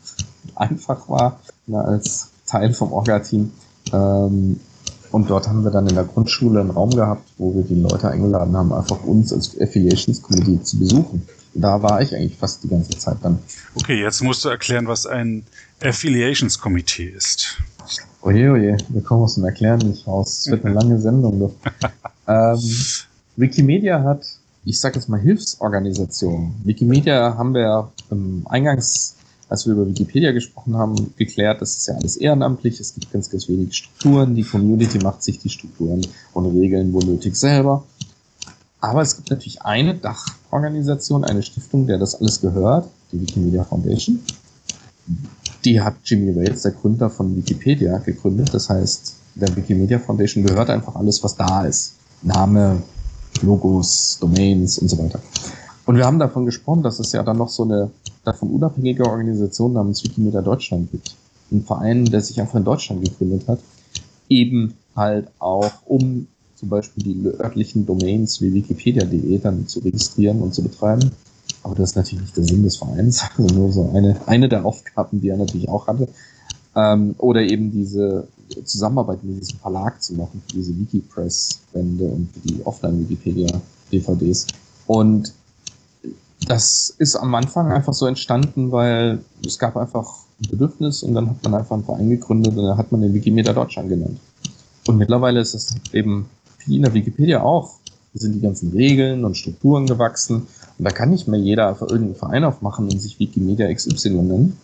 einfach war ne, als Teil vom Orga-Team. Ähm, und dort haben wir dann in der Grundschule einen Raum gehabt, wo wir die Leute eingeladen haben, einfach uns als Affiliations Committee zu besuchen. Da war ich eigentlich fast die ganze Zeit dann. Okay, jetzt musst du erklären, was ein Affiliations Committee ist. Oje, oje, wir kommen aus dem Erklären nicht raus. Es wird eine lange Sendung. ähm, Wikimedia hat, ich sage jetzt mal Hilfsorganisationen. Wikimedia haben wir im Eingangs als wir über Wikipedia gesprochen haben, geklärt, das ist ja alles ehrenamtlich, es gibt ganz, ganz wenig Strukturen, die Community macht sich die Strukturen und Regeln wo nötig selber. Aber es gibt natürlich eine Dachorganisation, eine Stiftung, der das alles gehört, die Wikimedia Foundation. die hat Jimmy Wales, der Gründer von Wikipedia, gegründet. Das heißt, der Wikimedia Foundation gehört einfach alles, was da ist. Name, Logos, Domains und so weiter. Und wir haben davon gesprochen, dass es ja dann noch so eine davon unabhängige Organisation namens Wikimedia Deutschland gibt. Ein Verein, der sich einfach in Deutschland gegründet hat. Eben halt auch, um zum Beispiel die örtlichen Domains wie wikipedia.de dann zu registrieren und zu betreiben. Aber das ist natürlich nicht der Sinn des Vereins, also nur so eine, eine der Aufgaben, die er natürlich auch hatte. Ähm, oder eben diese Zusammenarbeit mit diesem Verlag zu machen, für diese Wikipress-Bände und für die Offline-Wikipedia-DVDs. Und das ist am Anfang einfach so entstanden, weil es gab einfach ein Bedürfnis und dann hat man einfach einen Verein gegründet und dann hat man den Wikimedia Deutschland genannt. Und mittlerweile ist es eben, wie in der Wikipedia auch, sind die ganzen Regeln und Strukturen gewachsen und da kann nicht mehr jeder einfach irgendeinen Verein aufmachen und sich Wikimedia XY nennen.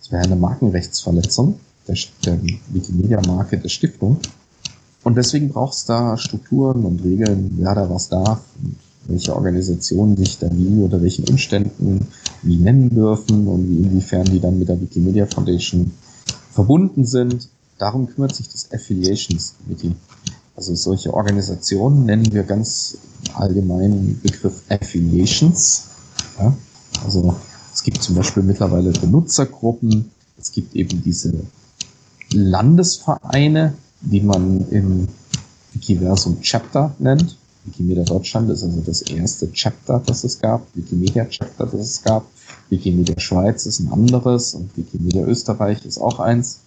Das wäre eine Markenrechtsverletzung der, der Wikimedia-Marke der Stiftung. Und deswegen braucht es da Strukturen und Regeln, wer da was darf und welche Organisationen sich da wie oder welchen Umständen wie nennen dürfen und wie inwiefern die dann mit der Wikimedia Foundation verbunden sind. Darum kümmert sich das Affiliations Committee. Also solche Organisationen nennen wir ganz allgemeinen Begriff Affiliations. Ja? Also es gibt zum Beispiel mittlerweile Benutzergruppen, es gibt eben diese Landesvereine, die man im Wikiversum Chapter nennt. Wikimedia Deutschland ist also das erste Chapter, das es gab. Wikimedia Chapter, das es gab. Wikimedia Schweiz ist ein anderes und Wikimedia Österreich ist auch eins.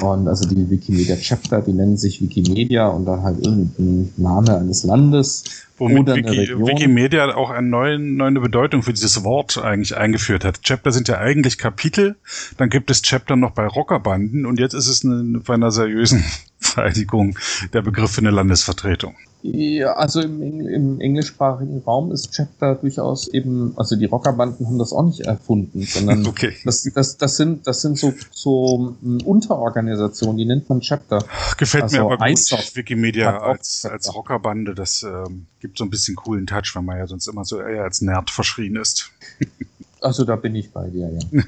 Und also die Wikimedia Chapter, die nennen sich Wikimedia und dann halt irgendein Name eines Landes. Womit oder Wiki, Region. Wikimedia auch eine neue, neue Bedeutung für dieses Wort eigentlich eingeführt hat. Chapter sind ja eigentlich Kapitel, dann gibt es Chapter noch bei Rockerbanden und jetzt ist es eine, bei einer seriösen Vereidigung der Begriff für eine Landesvertretung. Ja, also im, im, englischsprachigen Raum ist Chapter durchaus eben, also die Rockerbanden haben das auch nicht erfunden, sondern okay. das, das, das sind, das sind so, so hm, Unterorganisationen, die nennt man Chapter. Gefällt also mir aber gut, ISOF Wikimedia als, als Rockerbande, das ähm, gibt so ein bisschen coolen Touch, wenn man ja sonst immer so eher als Nerd verschrien ist. Also da bin ich bei dir, ja.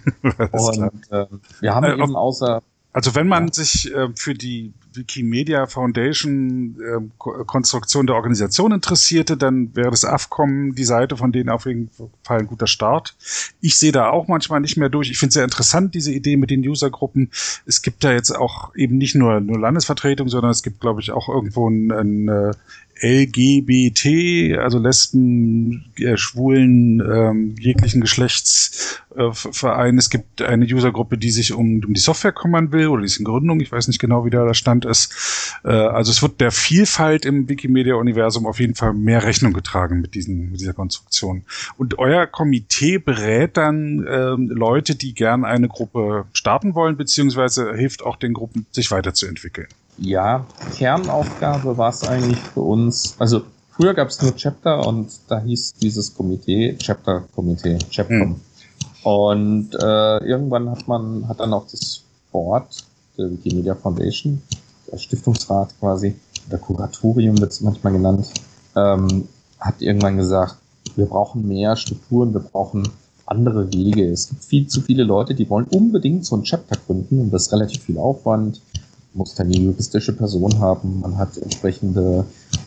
Und äh, wir haben äh, eben außer also wenn man ja. sich äh, für die Wikimedia Foundation äh, Konstruktion der Organisation interessierte, dann wäre das AFCOM die Seite von denen auf jeden Fall ein guter Start. Ich sehe da auch manchmal nicht mehr durch. Ich finde es sehr interessant, diese Idee mit den Usergruppen. Es gibt da jetzt auch eben nicht nur, nur Landesvertretung, sondern es gibt, glaube ich, auch irgendwo ein, ein äh, LGBT, also Lesben, äh, Schwulen, ähm, jeglichen Geschlechtsverein. Äh, es gibt eine Usergruppe, die sich um, um die Software kümmern will oder die ist in Gründung. Ich weiß nicht genau, wie da der Stand ist. Äh, also es wird der Vielfalt im Wikimedia-Universum auf jeden Fall mehr Rechnung getragen mit, diesen, mit dieser Konstruktion. Und euer Komitee berät dann äh, Leute, die gern eine Gruppe starten wollen, beziehungsweise hilft auch den Gruppen, sich weiterzuentwickeln ja, Kernaufgabe war es eigentlich für uns, also früher gab es nur Chapter und da hieß dieses Komitee Chapter-Komitee, Chapter. Hm. Und äh, irgendwann hat man, hat dann auch das Board der Wikimedia Foundation, Stiftungsrat quasi, der Kuratorium wird es manchmal genannt, ähm, hat irgendwann gesagt, wir brauchen mehr Strukturen, wir brauchen andere Wege. Es gibt viel zu viele Leute, die wollen unbedingt so ein Chapter gründen und das ist relativ viel Aufwand muss keine juristische Person haben, man hat entsprechende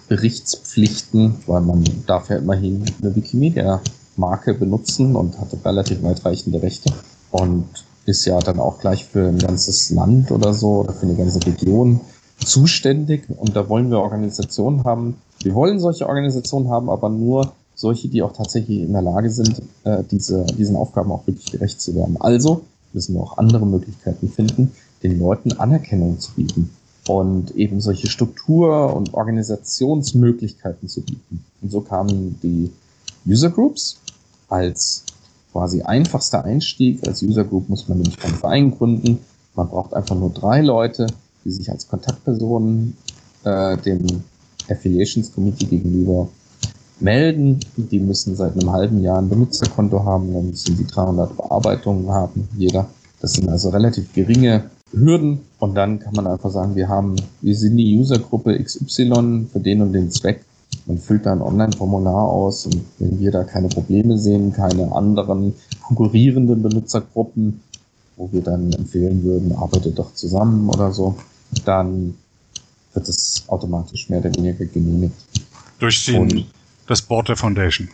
Berichtspflichten, weil man darf ja immerhin eine Wikimedia-Marke benutzen und hat relativ weitreichende Rechte und ist ja dann auch gleich für ein ganzes Land oder so oder für eine ganze Region zuständig und da wollen wir Organisationen haben. Wir wollen solche Organisationen haben, aber nur solche, die auch tatsächlich in der Lage sind, äh, diese, diesen Aufgaben auch wirklich gerecht zu werden. Also müssen wir auch andere Möglichkeiten finden, den Leuten Anerkennung zu bieten und eben solche Struktur- und Organisationsmöglichkeiten zu bieten. Und so kamen die User Groups als quasi einfachster Einstieg. Als User Group muss man nämlich keinen Verein gründen. Man braucht einfach nur drei Leute, die sich als Kontaktpersonen äh, dem Affiliations Committee gegenüber melden. Die müssen seit einem halben Jahr ein Benutzerkonto haben, dann müssen die 300 Bearbeitungen haben, jeder. Das sind also relativ geringe Hürden und dann kann man einfach sagen, wir haben, wir sind die Usergruppe XY für den und den Zweck. Man füllt da ein Online-Formular aus und wenn wir da keine Probleme sehen, keine anderen konkurrierenden Benutzergruppen, wo wir dann empfehlen würden, arbeitet doch zusammen oder so, dann wird es automatisch mehr oder weniger genehmigt. Durch den, das Board der Foundation.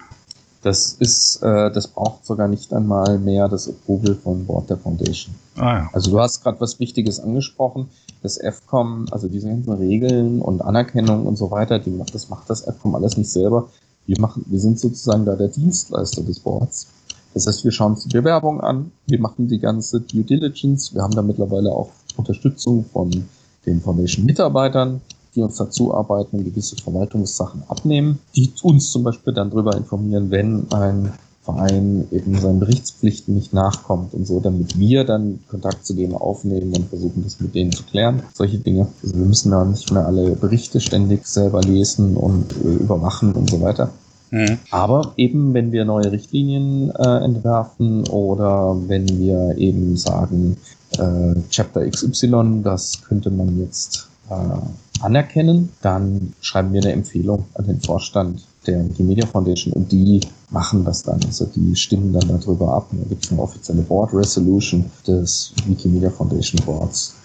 Das ist, äh, das braucht sogar nicht einmal mehr das Approval von Board der Foundation. Ah, ja. Also du hast gerade was Wichtiges angesprochen. Das FCOM, also diese ganzen Regeln und Anerkennung und so weiter, die macht, das macht das FCOM alles nicht selber. Wir machen, wir sind sozusagen da der Dienstleister des Boards. Das heißt, wir schauen uns die Bewerbung an, wir machen die ganze Due Diligence, wir haben da mittlerweile auch Unterstützung von den Foundation-Mitarbeitern, die uns dazu arbeiten und gewisse Verwaltungssachen abnehmen, die uns zum Beispiel dann darüber informieren, wenn ein Verein eben seinen Berichtspflichten nicht nachkommt und so, damit wir dann Kontakt zu denen aufnehmen und versuchen, das mit denen zu klären. Solche Dinge. Also wir müssen da nicht mehr alle Berichte ständig selber lesen und äh, überwachen und so weiter. Mhm. Aber eben, wenn wir neue Richtlinien äh, entwerfen oder wenn wir eben sagen, äh, Chapter XY, das könnte man jetzt äh, anerkennen, dann schreiben wir eine Empfehlung an den Vorstand der Wikimedia Foundation und die machen das dann. Also die stimmen dann darüber ab. Da gibt es eine offizielle Board Resolution des Wikimedia Foundation Boards.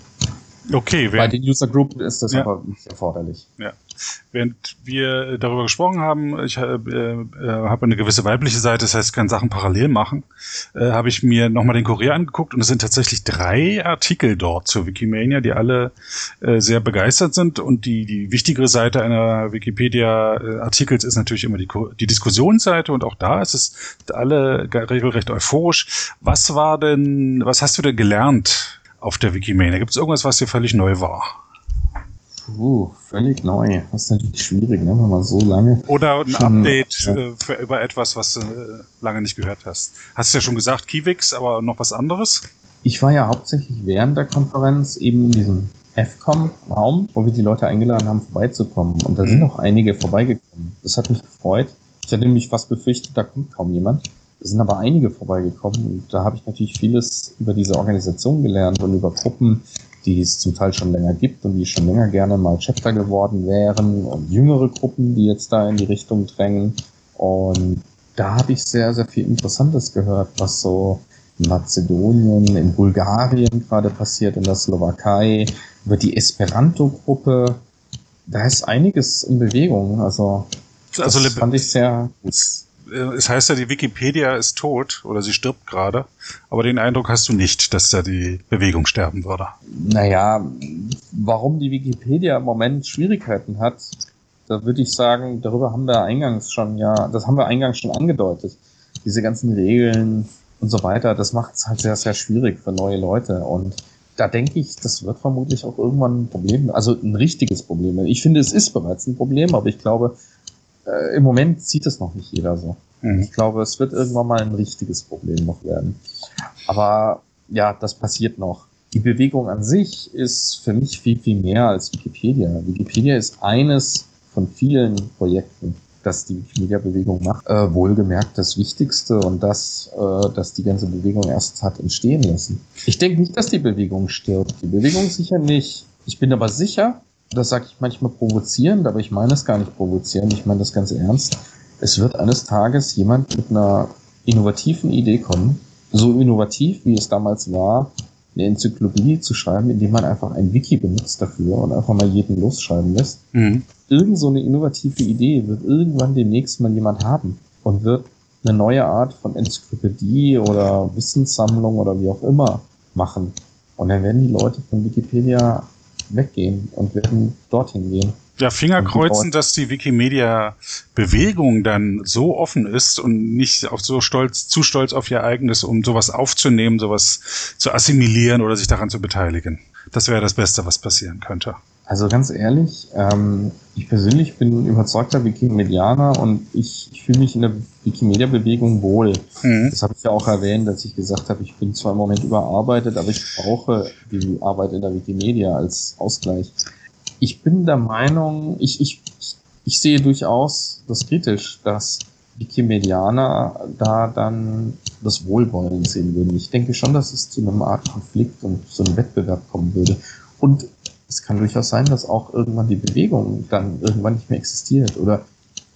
Okay. Bei den User Group ist das ja. aber nicht erforderlich. Ja. Während wir darüber gesprochen haben, ich äh, äh, habe eine gewisse weibliche Seite, das heißt, ich kann Sachen parallel machen, äh, habe ich mir nochmal den Kurier angeguckt und es sind tatsächlich drei Artikel dort zur Wikimania, die alle äh, sehr begeistert sind und die, die wichtigere Seite einer Wikipedia-Artikels ist natürlich immer die, die Diskussionsseite und auch da ist es alle regelrecht euphorisch. Was war denn, was hast du denn gelernt auf der Wikimania? Gibt es irgendwas, was dir völlig neu war? Puh, völlig neu. Das ist natürlich schwierig, ne, wenn man so lange. Oder ein schon, Update ja. äh, für, über etwas, was du äh, lange nicht gehört hast. Hast du ja schon gesagt, Kiwix, aber noch was anderes? Ich war ja hauptsächlich während der Konferenz eben in diesem FCOM-Raum, wo wir die Leute eingeladen haben, vorbeizukommen. Und da mhm. sind noch einige vorbeigekommen. Das hat mich gefreut. Ich hatte nämlich fast befürchtet, da kommt kaum jemand. Es sind aber einige vorbeigekommen und da habe ich natürlich vieles über diese Organisation gelernt und über Gruppen, die es zum Teil schon länger gibt und die schon länger gerne mal Chapter geworden wären und jüngere Gruppen, die jetzt da in die Richtung drängen. Und da habe ich sehr, sehr viel Interessantes gehört, was so in Mazedonien, in Bulgarien gerade passiert, in der Slowakei, über die Esperanto-Gruppe. Da ist einiges in Bewegung. Also, also das fand ich sehr gut es heißt ja, die Wikipedia ist tot oder sie stirbt gerade, aber den Eindruck hast du nicht, dass da die Bewegung sterben würde. Naja, warum die Wikipedia im Moment Schwierigkeiten hat, da würde ich sagen, darüber haben wir eingangs schon, ja, das haben wir eingangs schon angedeutet. Diese ganzen Regeln und so weiter, das macht es halt sehr, sehr schwierig für neue Leute und da denke ich, das wird vermutlich auch irgendwann ein Problem, also ein richtiges Problem. Ich finde, es ist bereits ein Problem, aber ich glaube, äh, im Moment sieht es noch nicht jeder so. Mhm. Ich glaube, es wird irgendwann mal ein richtiges Problem noch werden. Aber ja, das passiert noch. Die Bewegung an sich ist für mich viel, viel mehr als Wikipedia. Wikipedia ist eines von vielen Projekten, das die Wikimedia-Bewegung macht. Äh, wohlgemerkt das Wichtigste und das, äh, das die ganze Bewegung erst hat entstehen lassen. Ich denke nicht, dass die Bewegung stirbt. Die Bewegung sicher nicht. Ich bin aber sicher, das sage ich manchmal provozierend, aber ich meine es gar nicht provozierend, ich meine das ganz ernst. Es wird eines Tages jemand mit einer innovativen Idee kommen, so innovativ, wie es damals war, eine Enzyklopädie zu schreiben, indem man einfach ein Wiki benutzt dafür und einfach mal jeden losschreiben lässt. Mhm. Irgend so eine innovative Idee wird irgendwann demnächst mal jemand haben und wird eine neue Art von Enzyklopädie oder Wissenssammlung oder wie auch immer machen. Und dann werden die Leute von Wikipedia weggehen und werden dorthin gehen. Ja, Fingerkreuzen, dass die Wikimedia-Bewegung dann so offen ist und nicht auch so stolz, zu stolz auf ihr eigenes, um sowas aufzunehmen, sowas zu assimilieren oder sich daran zu beteiligen. Das wäre das Beste, was passieren könnte. Also ganz ehrlich, ähm, ich persönlich bin überzeugter Wikimedianer und ich, ich fühle mich in der Wikimedia-Bewegung wohl. Mhm. Das habe ich ja auch erwähnt, dass ich gesagt habe, ich bin zwar im Moment überarbeitet, aber ich brauche die Arbeit in der Wikimedia als Ausgleich. Ich bin der Meinung, ich, ich, ich sehe durchaus das kritisch, dass Wikimedianer da dann das Wohlwollen sehen würden. Ich denke schon, dass es zu einem Art Konflikt und zu einem Wettbewerb kommen würde. Und es kann durchaus sein, dass auch irgendwann die Bewegung dann irgendwann nicht mehr existiert. Oder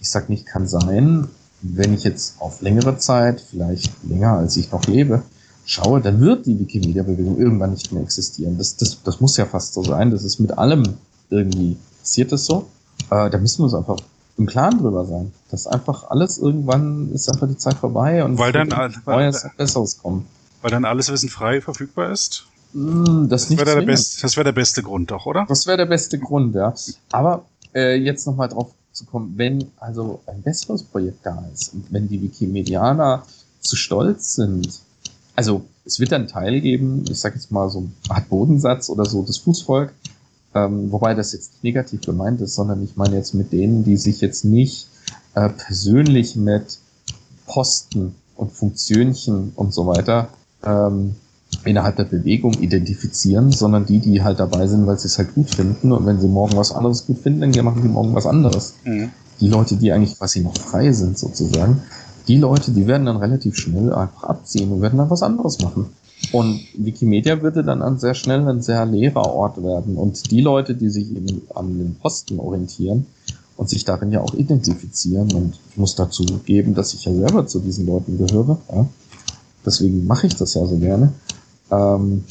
ich sag nicht, kann sein, wenn ich jetzt auf längere Zeit, vielleicht länger als ich noch lebe, schaue, dann wird die Wikimedia-Bewegung irgendwann nicht mehr existieren. Das, das, das muss ja fast so sein. Das ist mit allem irgendwie passiert das so. Äh, da müssen wir uns einfach im Klaren drüber sein. Dass einfach alles irgendwann ist einfach die Zeit vorbei und weil dann Neues, Besseres kommen. Weil dann alles Wissen frei verfügbar ist? Mm, das das wäre der, best, das wär der beste Grund doch, oder? Das wäre der beste Grund, ja. Aber äh, jetzt nochmal drauf zu kommen, wenn also ein besseres Projekt da ist und wenn die Wikimedianer zu stolz sind, also es wird einen Teil geben, ich sag jetzt mal so eine Art Bodensatz oder so, das Fußvolk, ähm, wobei das jetzt nicht negativ gemeint ist, sondern ich meine jetzt mit denen, die sich jetzt nicht äh, persönlich mit Posten und Funktionchen und so weiter ähm, innerhalb der Bewegung identifizieren, sondern die, die halt dabei sind, weil sie es halt gut finden. Und wenn sie morgen was anderes gut finden, dann machen sie morgen was anderes. Mhm. Die Leute, die eigentlich quasi noch frei sind, sozusagen, die Leute, die werden dann relativ schnell einfach abziehen und werden dann was anderes machen. Und Wikimedia würde dann an sehr schnell ein sehr leerer Ort werden. Und die Leute, die sich eben an den Posten orientieren und sich darin ja auch identifizieren, und ich muss dazu geben, dass ich ja selber zu diesen Leuten gehöre, ja, deswegen mache ich das ja so gerne, ähm,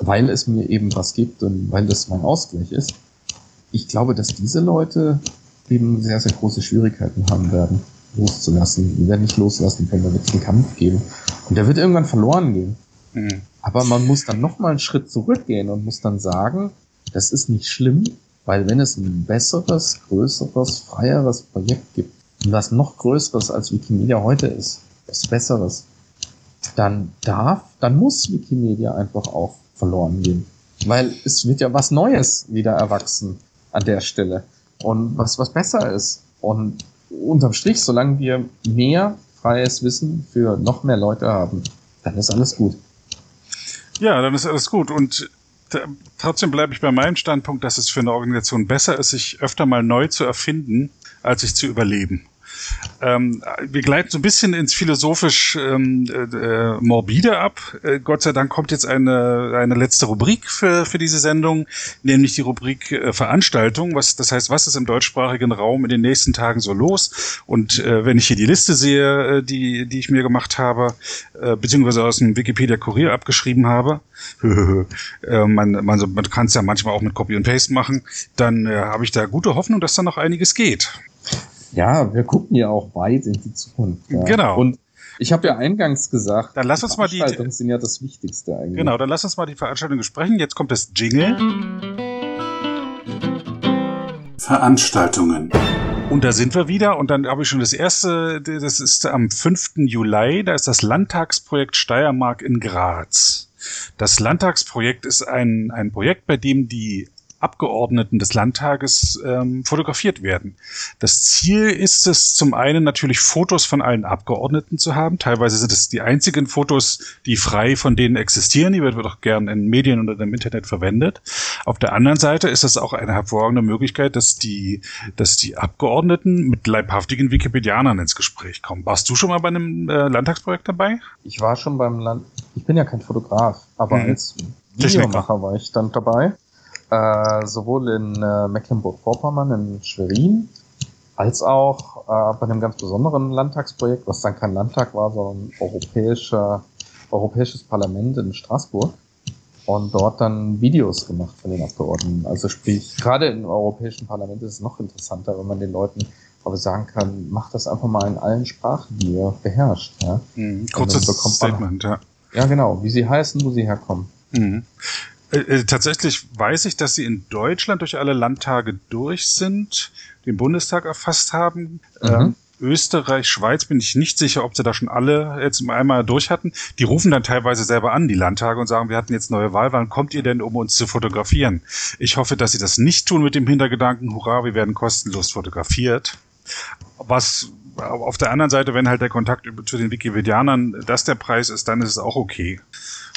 weil es mir eben was gibt und weil das mein Ausgleich ist. Ich glaube, dass diese Leute eben sehr, sehr große Schwierigkeiten haben werden, loszulassen. Die werden nicht loslassen können, da wird es einen Kampf geben. Und der wird irgendwann verloren gehen. Mhm. Aber man muss dann nochmal einen Schritt zurückgehen und muss dann sagen, das ist nicht schlimm, weil wenn es ein besseres, größeres, freieres Projekt gibt, und was noch größeres als Wikimedia heute ist, was besseres, dann darf, dann muss Wikimedia einfach auch verloren gehen. Weil es wird ja was Neues wieder erwachsen an der Stelle. Und was, was besser ist. Und unterm Strich, solange wir mehr freies Wissen für noch mehr Leute haben, dann ist alles gut. Ja, dann ist alles gut. Und trotzdem bleibe ich bei meinem Standpunkt, dass es für eine Organisation besser ist, sich öfter mal neu zu erfinden, als sich zu überleben. Ähm, wir gleiten so ein bisschen ins philosophisch ähm, äh, morbide ab. Äh, Gott sei Dank kommt jetzt eine, eine letzte Rubrik für, für diese Sendung, nämlich die Rubrik äh, Veranstaltung. Was, das heißt, was ist im deutschsprachigen Raum in den nächsten Tagen so los? Und äh, wenn ich hier die Liste sehe, äh, die, die ich mir gemacht habe, äh, beziehungsweise aus dem Wikipedia Kurier abgeschrieben habe, äh, man, man, man kann es ja manchmal auch mit Copy und Paste machen, dann äh, habe ich da gute Hoffnung, dass da noch einiges geht. Ja, wir gucken ja auch weit in die Zukunft. Ja. Genau. Und ich habe ja eingangs gesagt, dann lass uns mal die Veranstaltungen sind ja das Wichtigste eigentlich. Genau, dann lass uns mal die Veranstaltung besprechen. Jetzt kommt das Jingle. Veranstaltungen. Und da sind wir wieder und dann habe ich schon das erste, das ist am 5. Juli, da ist das Landtagsprojekt Steiermark in Graz. Das Landtagsprojekt ist ein, ein Projekt, bei dem die Abgeordneten des Landtages ähm, fotografiert werden. Das Ziel ist es zum einen natürlich Fotos von allen Abgeordneten zu haben. Teilweise sind es die einzigen Fotos, die frei von denen existieren. Die wird auch gern in Medien oder im Internet verwendet. Auf der anderen Seite ist es auch eine hervorragende Möglichkeit, dass die, dass die Abgeordneten mit leibhaftigen Wikipedianern ins Gespräch kommen. Warst du schon mal bei einem äh, Landtagsprojekt dabei? Ich war schon beim Land. Ich bin ja kein Fotograf, aber mhm. als Videomacher war ich dann dabei äh, sowohl in äh, Mecklenburg-Vorpommern, in Schwerin, als auch äh, bei einem ganz besonderen Landtagsprojekt, was dann kein Landtag war, sondern europäischer, europäisches Parlament in Straßburg und dort dann Videos gemacht von den Abgeordneten. Also sprich, gerade im Europäischen Parlament ist es noch interessanter, wenn man den Leuten aber sagen kann, macht das einfach mal in allen Sprachen, die ihr beherrscht. Ja? Mhm, kurzes Statement, ja. Ja, genau, wie sie heißen, wo sie herkommen. Mhm. Äh, äh, tatsächlich weiß ich, dass sie in Deutschland durch alle Landtage durch sind, den Bundestag erfasst haben. Mhm. Ähm, Österreich, Schweiz bin ich nicht sicher, ob sie da schon alle jetzt einmal durch hatten. Die rufen dann teilweise selber an, die Landtage, und sagen, wir hatten jetzt neue Wahl, wann kommt ihr denn, um uns zu fotografieren? Ich hoffe, dass sie das nicht tun mit dem Hintergedanken, hurra, wir werden kostenlos fotografiert. Was auf der anderen Seite, wenn halt der Kontakt zu den Wikipedianern das der Preis ist, dann ist es auch okay.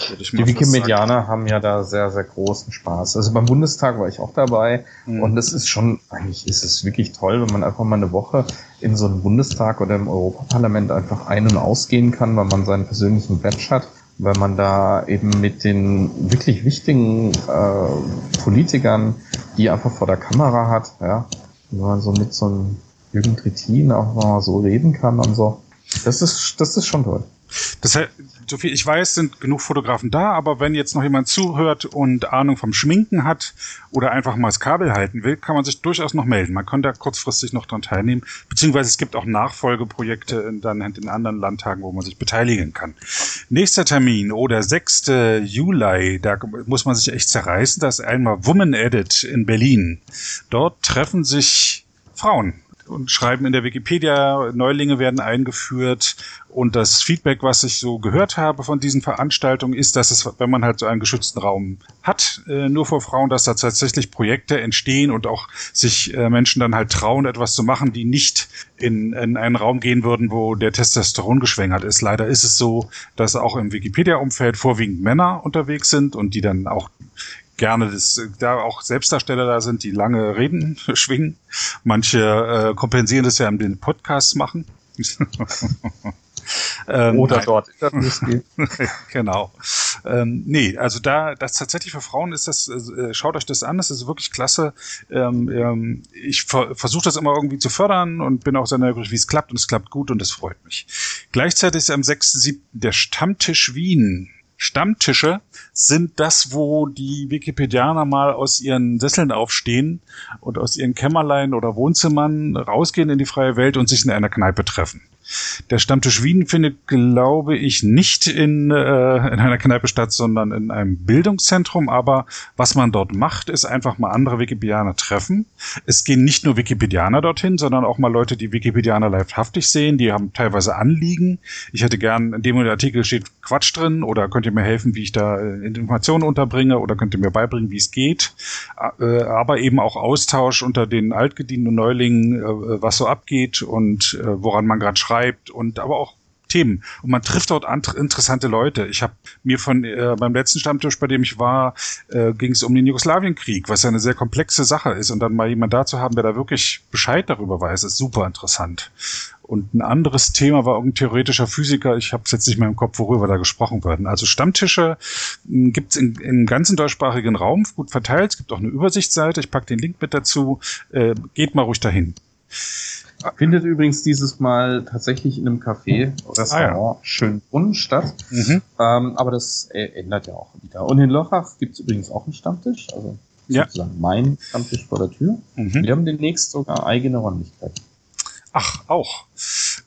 Die Wikimedianer haben ja da sehr, sehr großen Spaß. Also beim Bundestag war ich auch dabei mhm. und es ist schon, eigentlich ist es wirklich toll, wenn man einfach mal eine Woche in so einem Bundestag oder im Europaparlament einfach ein- und ausgehen kann, weil man seinen persönlichen Badge hat, weil man da eben mit den wirklich wichtigen äh, Politikern, die einfach vor der Kamera hat, ja, wenn man so mit so einem Jürgen Trittin auch mal so reden kann und so. Das ist, das ist schon toll. Das heißt, so viel ich weiß, sind genug Fotografen da, aber wenn jetzt noch jemand zuhört und Ahnung vom Schminken hat oder einfach mal das Kabel halten will, kann man sich durchaus noch melden. Man kann da kurzfristig noch dran teilnehmen, beziehungsweise es gibt auch Nachfolgeprojekte in, dann in anderen Landtagen, wo man sich beteiligen kann. Nächster Termin, oder 6. Juli, da muss man sich echt zerreißen, das ist einmal Woman Edit in Berlin. Dort treffen sich Frauen und schreiben in der Wikipedia, Neulinge werden eingeführt und das Feedback, was ich so gehört habe von diesen Veranstaltungen, ist, dass es, wenn man halt so einen geschützten Raum hat, äh, nur vor Frauen, dass da tatsächlich Projekte entstehen und auch sich äh, Menschen dann halt trauen, etwas zu machen, die nicht in, in einen Raum gehen würden, wo der Testosteron geschwängert ist. Leider ist es so, dass auch im Wikipedia-Umfeld vorwiegend Männer unterwegs sind und die dann auch gerne, dass da auch Selbstdarsteller da sind, die lange Reden schwingen. Manche äh, kompensieren das ja in den Podcasts machen. ähm, Oder nein. dort genau. Ähm, nee, also da, das tatsächlich für Frauen ist das, äh, schaut euch das an, das ist wirklich klasse. Ähm, ähm, ich ver versuche das immer irgendwie zu fördern und bin auch sehr neugierig, wie es klappt und es klappt gut und das freut mich. Gleichzeitig ist am 6.7. der Stammtisch Wien Stammtische sind das, wo die Wikipedianer mal aus ihren Sesseln aufstehen und aus ihren Kämmerlein oder Wohnzimmern rausgehen in die freie Welt und sich in einer Kneipe treffen. Der Stammtisch Wien findet, glaube ich, nicht in, äh, in einer Kneipe statt, sondern in einem Bildungszentrum. Aber was man dort macht, ist einfach mal andere Wikipedianer treffen. Es gehen nicht nur Wikipedianer dorthin, sondern auch mal Leute, die Wikipedianer leibhaftig sehen. Die haben teilweise Anliegen. Ich hätte gern, in dem Artikel steht Quatsch drin oder könnt ihr mir helfen, wie ich da äh, Informationen unterbringe oder könnt ihr mir beibringen, wie es geht. Äh, aber eben auch Austausch unter den altgedienten Neulingen, äh, was so abgeht und äh, woran man gerade schreibt schreibt und aber auch Themen. Und man trifft dort interessante Leute. Ich habe mir von äh, beim letzten Stammtisch, bei dem ich war, äh, ging es um den Jugoslawienkrieg, was ja eine sehr komplexe Sache ist. Und dann mal jemand da zu haben, der da wirklich Bescheid darüber weiß, ist super interessant. Und ein anderes Thema war irgendein theoretischer Physiker. Ich habe es jetzt nicht mehr im Kopf, worüber da gesprochen werden. Also Stammtische hm, gibt es im ganzen deutschsprachigen Raum gut verteilt. Es gibt auch eine Übersichtsseite. Ich pack den Link mit dazu. Äh, geht mal ruhig dahin. Findet übrigens dieses Mal tatsächlich in einem Café, Restaurant, ah, ja. Schönbrunn statt. Mhm. Ähm, aber das äh, ändert ja auch wieder. Und in Lochach gibt es übrigens auch einen Stammtisch, also ja. sozusagen mein Stammtisch vor der Tür. Mhm. Wir haben demnächst sogar eigene Räumlichkeiten. Ach, auch.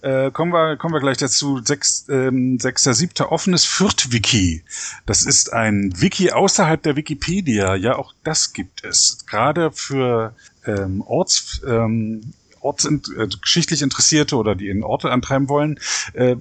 Äh, kommen, wir, kommen wir gleich dazu. Sechs, ähm, 6.7. offenes Fürth-Wiki. Das ist ein Wiki außerhalb der Wikipedia. Ja, auch das gibt es. Gerade für ähm, Orts, ähm, Orts, äh, geschichtlich Interessierte oder die in Orte antreiben wollen, äh,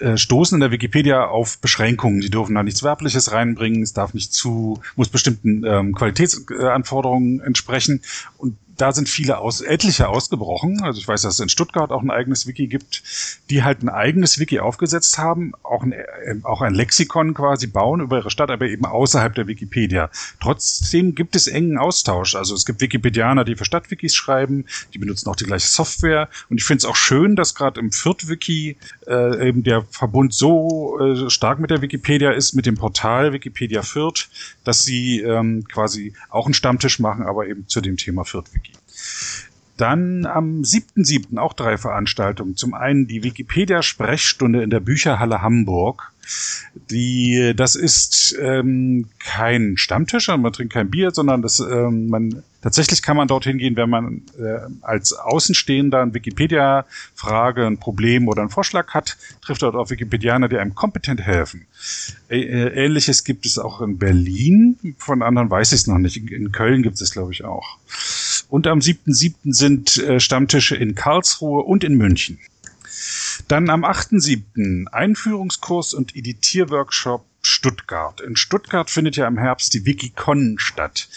äh, stoßen in der Wikipedia auf Beschränkungen. Die dürfen da nichts Werbliches reinbringen, es darf nicht zu, muss bestimmten ähm, Qualitätsanforderungen entsprechen. Und da sind viele aus, etliche ausgebrochen. Also ich weiß, dass es in Stuttgart auch ein eigenes Wiki gibt, die halt ein eigenes Wiki aufgesetzt haben, auch ein, äh, auch ein Lexikon quasi bauen über ihre Stadt, aber eben außerhalb der Wikipedia. Trotzdem gibt es engen Austausch. Also es gibt Wikipedianer, die für Stadtwikis schreiben, die benutzen auch die gleiche Software. Und ich finde es auch schön, dass gerade im Fürth-Wiki äh, eben der Verbund so äh, stark mit der Wikipedia ist, mit dem Portal Wikipedia Fürth, dass sie ähm, quasi auch einen Stammtisch machen, aber eben zu dem Thema Fürth-Wiki. Dann am 7.7. auch drei Veranstaltungen. Zum einen die Wikipedia-Sprechstunde in der Bücherhalle Hamburg. Die, das ist ähm, kein Stammtisch, man trinkt kein Bier, sondern das, ähm, man tatsächlich kann man dorthin gehen, wenn man äh, als Außenstehender eine Wikipedia-Frage, ein Problem oder einen Vorschlag hat, trifft dort auf Wikipedianer, die einem kompetent helfen. Äh, Ähnliches gibt es auch in Berlin. Von anderen weiß ich es noch nicht. In Köln gibt es, glaube ich, auch. Und am 7.7. sind äh, Stammtische in Karlsruhe und in München. Dann am 8.7. Einführungskurs und Editierworkshop Stuttgart. In Stuttgart findet ja im Herbst die Wikicon statt.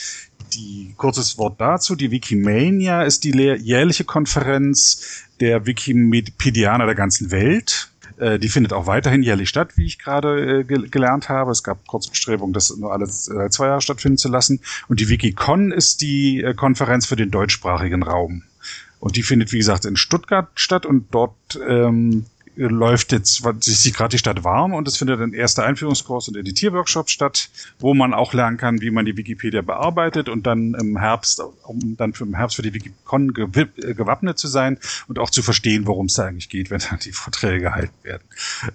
Die kurzes Wort dazu. Die Wikimania ist die jährliche Konferenz der Wikipedianer der ganzen Welt. Äh, die findet auch weiterhin jährlich statt, wie ich gerade äh, gelernt habe. Es gab kurz Bestrebungen, das nur alle äh, zwei Jahre stattfinden zu lassen. Und die Wikicon ist die äh, Konferenz für den deutschsprachigen Raum. Und die findet, wie gesagt, in Stuttgart statt und dort ähm, läuft jetzt, sich sieht gerade die Stadt warm und es findet ein erster Einführungskurs und Editierworkshop statt, wo man auch lernen kann, wie man die Wikipedia bearbeitet und dann im Herbst, um dann für im Herbst für die Wikicon äh, gewappnet zu sein und auch zu verstehen, worum es da eigentlich geht, wenn dann die Vorträge gehalten werden.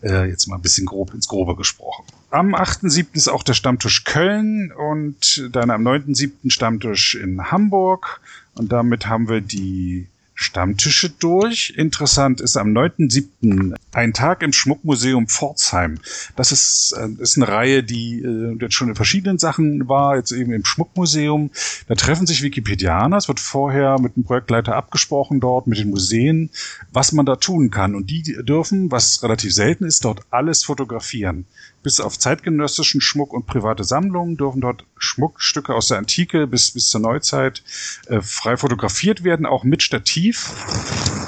Äh, jetzt mal ein bisschen grob ins Grobe gesprochen. Am 8.7. ist auch der Stammtisch Köln und dann am 9.7. Stammtisch in Hamburg und damit haben wir die Stammtische durch. Interessant ist am 9.7. ein Tag im Schmuckmuseum Pforzheim. Das ist, äh, ist eine Reihe, die äh, jetzt schon in verschiedenen Sachen war, jetzt eben im Schmuckmuseum. Da treffen sich Wikipedianer. Es wird vorher mit dem Projektleiter abgesprochen dort, mit den Museen, was man da tun kann. Und die dürfen, was relativ selten ist, dort alles fotografieren bis auf zeitgenössischen Schmuck und private Sammlungen dürfen dort Schmuckstücke aus der Antike bis, bis zur Neuzeit äh, frei fotografiert werden, auch mit Stativ.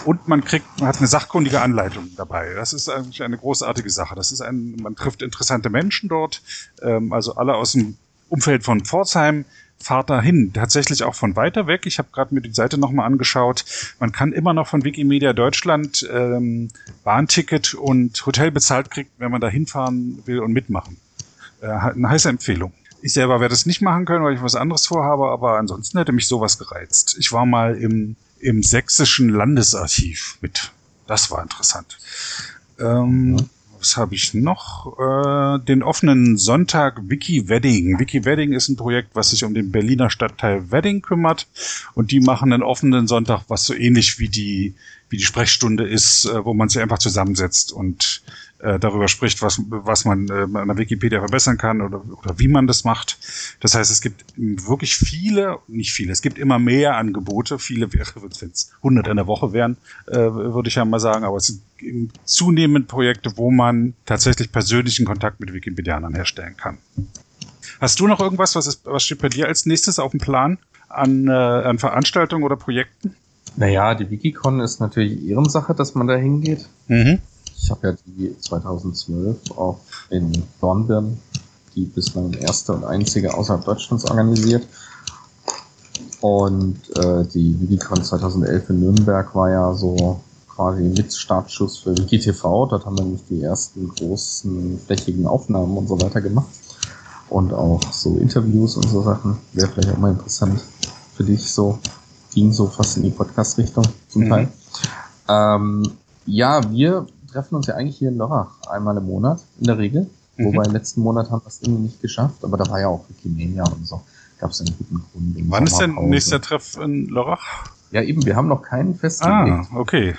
Und man kriegt, man hat eine sachkundige Anleitung dabei. Das ist eigentlich eine großartige Sache. Das ist ein, man trifft interessante Menschen dort, ähm, also alle aus dem Umfeld von Pforzheim, fahrt dahin. Tatsächlich auch von weiter weg. Ich habe gerade mir die Seite nochmal angeschaut. Man kann immer noch von Wikimedia Deutschland ähm, Bahnticket und Hotel bezahlt kriegen, wenn man da hinfahren will und mitmachen. Äh, eine heiße Empfehlung. Ich selber werde es nicht machen können, weil ich was anderes vorhabe, aber ansonsten hätte mich sowas gereizt. Ich war mal im, im sächsischen Landesarchiv mit. Das war interessant. Ähm, ja was habe ich noch? Äh, den offenen Sonntag Wiki Wedding. Wiki Wedding ist ein Projekt, was sich um den Berliner Stadtteil Wedding kümmert. Und die machen einen offenen Sonntag, was so ähnlich wie die, wie die Sprechstunde ist, äh, wo man sich einfach zusammensetzt und äh, darüber spricht, was, was man äh, an der Wikipedia verbessern kann oder, oder wie man das macht. Das heißt, es gibt wirklich viele, nicht viele, es gibt immer mehr Angebote. Viele, wenn es 100 in der Woche wären, äh, würde ich ja mal sagen, aber es sind zunehmend Projekte, wo man tatsächlich persönlichen Kontakt mit Wikipedianern herstellen kann. Hast du noch irgendwas, was, ist, was steht bei dir als nächstes auf dem Plan an, äh, an Veranstaltungen oder Projekten? Naja, die Wikicon ist natürlich Ehrensache, dass man da hingeht. Mhm. Ich habe ja die 2012 auch in Dornbirn die bislang erste und einzige außerhalb Deutschlands organisiert. Und äh, die Wikicon 2011 in Nürnberg war ja so quasi mit Startschuss für WikiTV. Dort haben wir nämlich die ersten großen flächigen Aufnahmen und so weiter gemacht. Und auch so Interviews und so Sachen. Wäre vielleicht auch mal interessant für dich so. Ging so fast in die Podcast-Richtung zum mhm. Teil. Ähm, ja, wir treffen uns ja eigentlich hier in Lörrach einmal im Monat, in der Regel. Mhm. Wobei letzten Monat haben wir es irgendwie nicht geschafft, aber da war ja auch Wikimania und so. Gab es einen guten Grund. Wann ist denn nächster Treff in Lörrach? Ja, eben, wir haben noch keinen festgelegt. Ah, okay.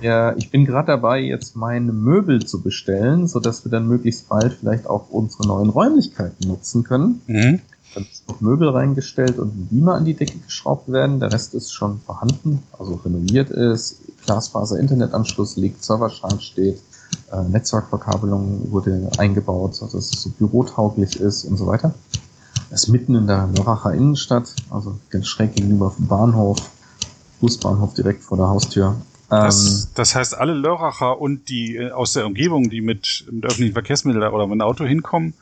Ja, ich bin gerade dabei, jetzt meine Möbel zu bestellen, so dass wir dann möglichst bald vielleicht auch unsere neuen Räumlichkeiten nutzen können. Mhm. Dann ist noch Möbel reingestellt und ein Beamer an die Decke geschraubt werden. Der Rest ist schon vorhanden, also renoviert ist, Glasfaser-Internetanschluss liegt, Serverschrank steht, äh, Netzwerkverkabelung wurde eingebaut, so dass es so bürotauglich ist und so weiter. Das ist mitten in der Lörracher Innenstadt, also ganz schräg gegenüber vom Bahnhof, Busbahnhof direkt vor der Haustür. Das, ähm, das heißt, alle Lörracher und die äh, aus der Umgebung, die mit, mit öffentlichen Verkehrsmitteln oder mit dem Auto hinkommen,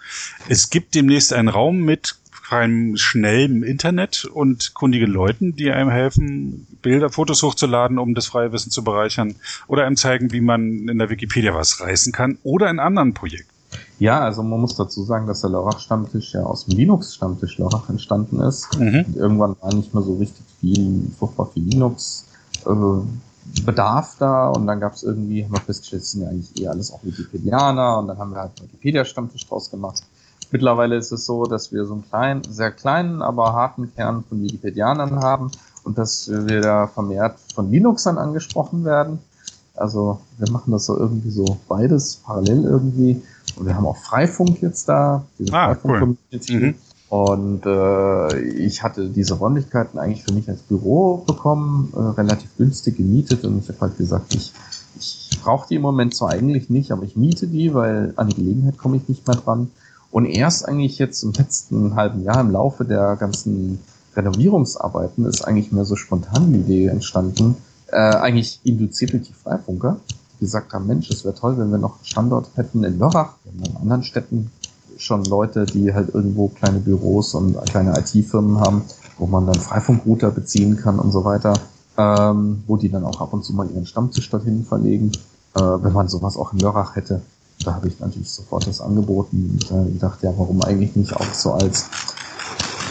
es gibt demnächst einen Raum mit freiem, schnellem Internet und kundigen Leuten, die einem helfen, Bilder, Fotos hochzuladen, um das freie Wissen zu bereichern oder einem zeigen, wie man in der Wikipedia was reißen kann oder in anderen Projekten. Ja, also man muss dazu sagen, dass der Lörrach-Stammtisch ja aus dem Linux-Stammtisch Lörrach entstanden ist. Mhm. Und irgendwann war nicht mehr so richtig viel, furchtbar viel Linux. Äh, Bedarf da und dann gab es irgendwie, haben wir festgestellt, es sind ja eigentlich eher alles auch Wikipedianer und dann haben wir halt einen Wikipedia-Stammtisch draus gemacht. Mittlerweile ist es so, dass wir so einen kleinen, sehr kleinen, aber harten Kern von Wikipedianern haben und dass wir da vermehrt von Linuxern angesprochen werden. Also wir machen das so irgendwie so beides parallel irgendwie. Und wir haben auch Freifunk jetzt da, diese ah, Freifunk-Community. Cool. Mhm. Und äh, ich hatte diese Räumlichkeiten eigentlich für mich als Büro bekommen, äh, relativ günstig gemietet und ich habe halt gesagt, ich, ich brauche die im Moment zwar eigentlich nicht, aber ich miete die, weil an die Gelegenheit komme ich nicht mehr dran. Und erst eigentlich jetzt im letzten halben Jahr im Laufe der ganzen Renovierungsarbeiten ist eigentlich mehr so spontan die Idee entstanden, äh, eigentlich induziert durch die Freifunker, die gesagt haben, Mensch, es wäre toll, wenn wir noch einen Standort hätten in Lörrach, in anderen Städten schon Leute, die halt irgendwo kleine Büros und kleine IT-Firmen haben, wo man dann Freifunkrouter beziehen kann und so weiter, ähm, wo die dann auch ab und zu mal ihren Stammtisch dorthin verlegen. äh, wenn man sowas auch in Lörrach hätte. Da habe ich natürlich sofort das angeboten und äh, gedacht, ja, warum eigentlich nicht auch so als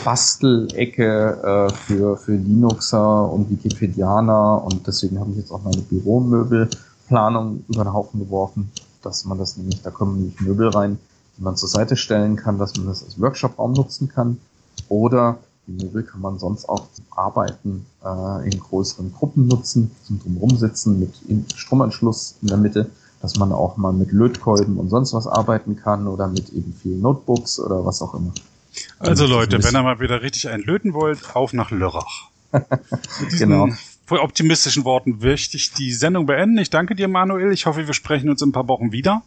Bastelecke äh, für, für Linuxer und Wikipedianer? Und deswegen habe ich jetzt auch meine Büromöbelplanung über den Haufen geworfen, dass man das nämlich, da kommen nämlich Möbel rein, die man zur Seite stellen kann, dass man das als Workshop-Raum nutzen kann. Oder die Möbel kann man sonst auch zum Arbeiten äh, in größeren Gruppen nutzen, zum Drumrumsitzen mit Stromanschluss in der Mitte, dass man auch mal mit Lötkolben und sonst was arbeiten kann oder mit eben vielen Notebooks oder was auch immer. Also Leute, wenn ihr mal wieder richtig einen löten wollt, auf nach Lörrach. Mit diesen Genau. optimistischen Worten möchte ich die Sendung beenden. Ich danke dir, Manuel. Ich hoffe, wir sprechen uns in ein paar Wochen wieder.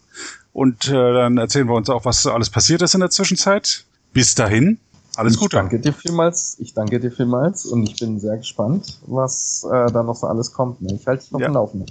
Und äh, dann erzählen wir uns auch, was alles passiert ist in der Zwischenzeit. Bis dahin, alles ich Gute. danke dir vielmals. Ich danke dir vielmals und ich bin sehr gespannt, was äh, da noch so alles kommt. Ne? Ich halte dich auf Ja. dem Laufenden.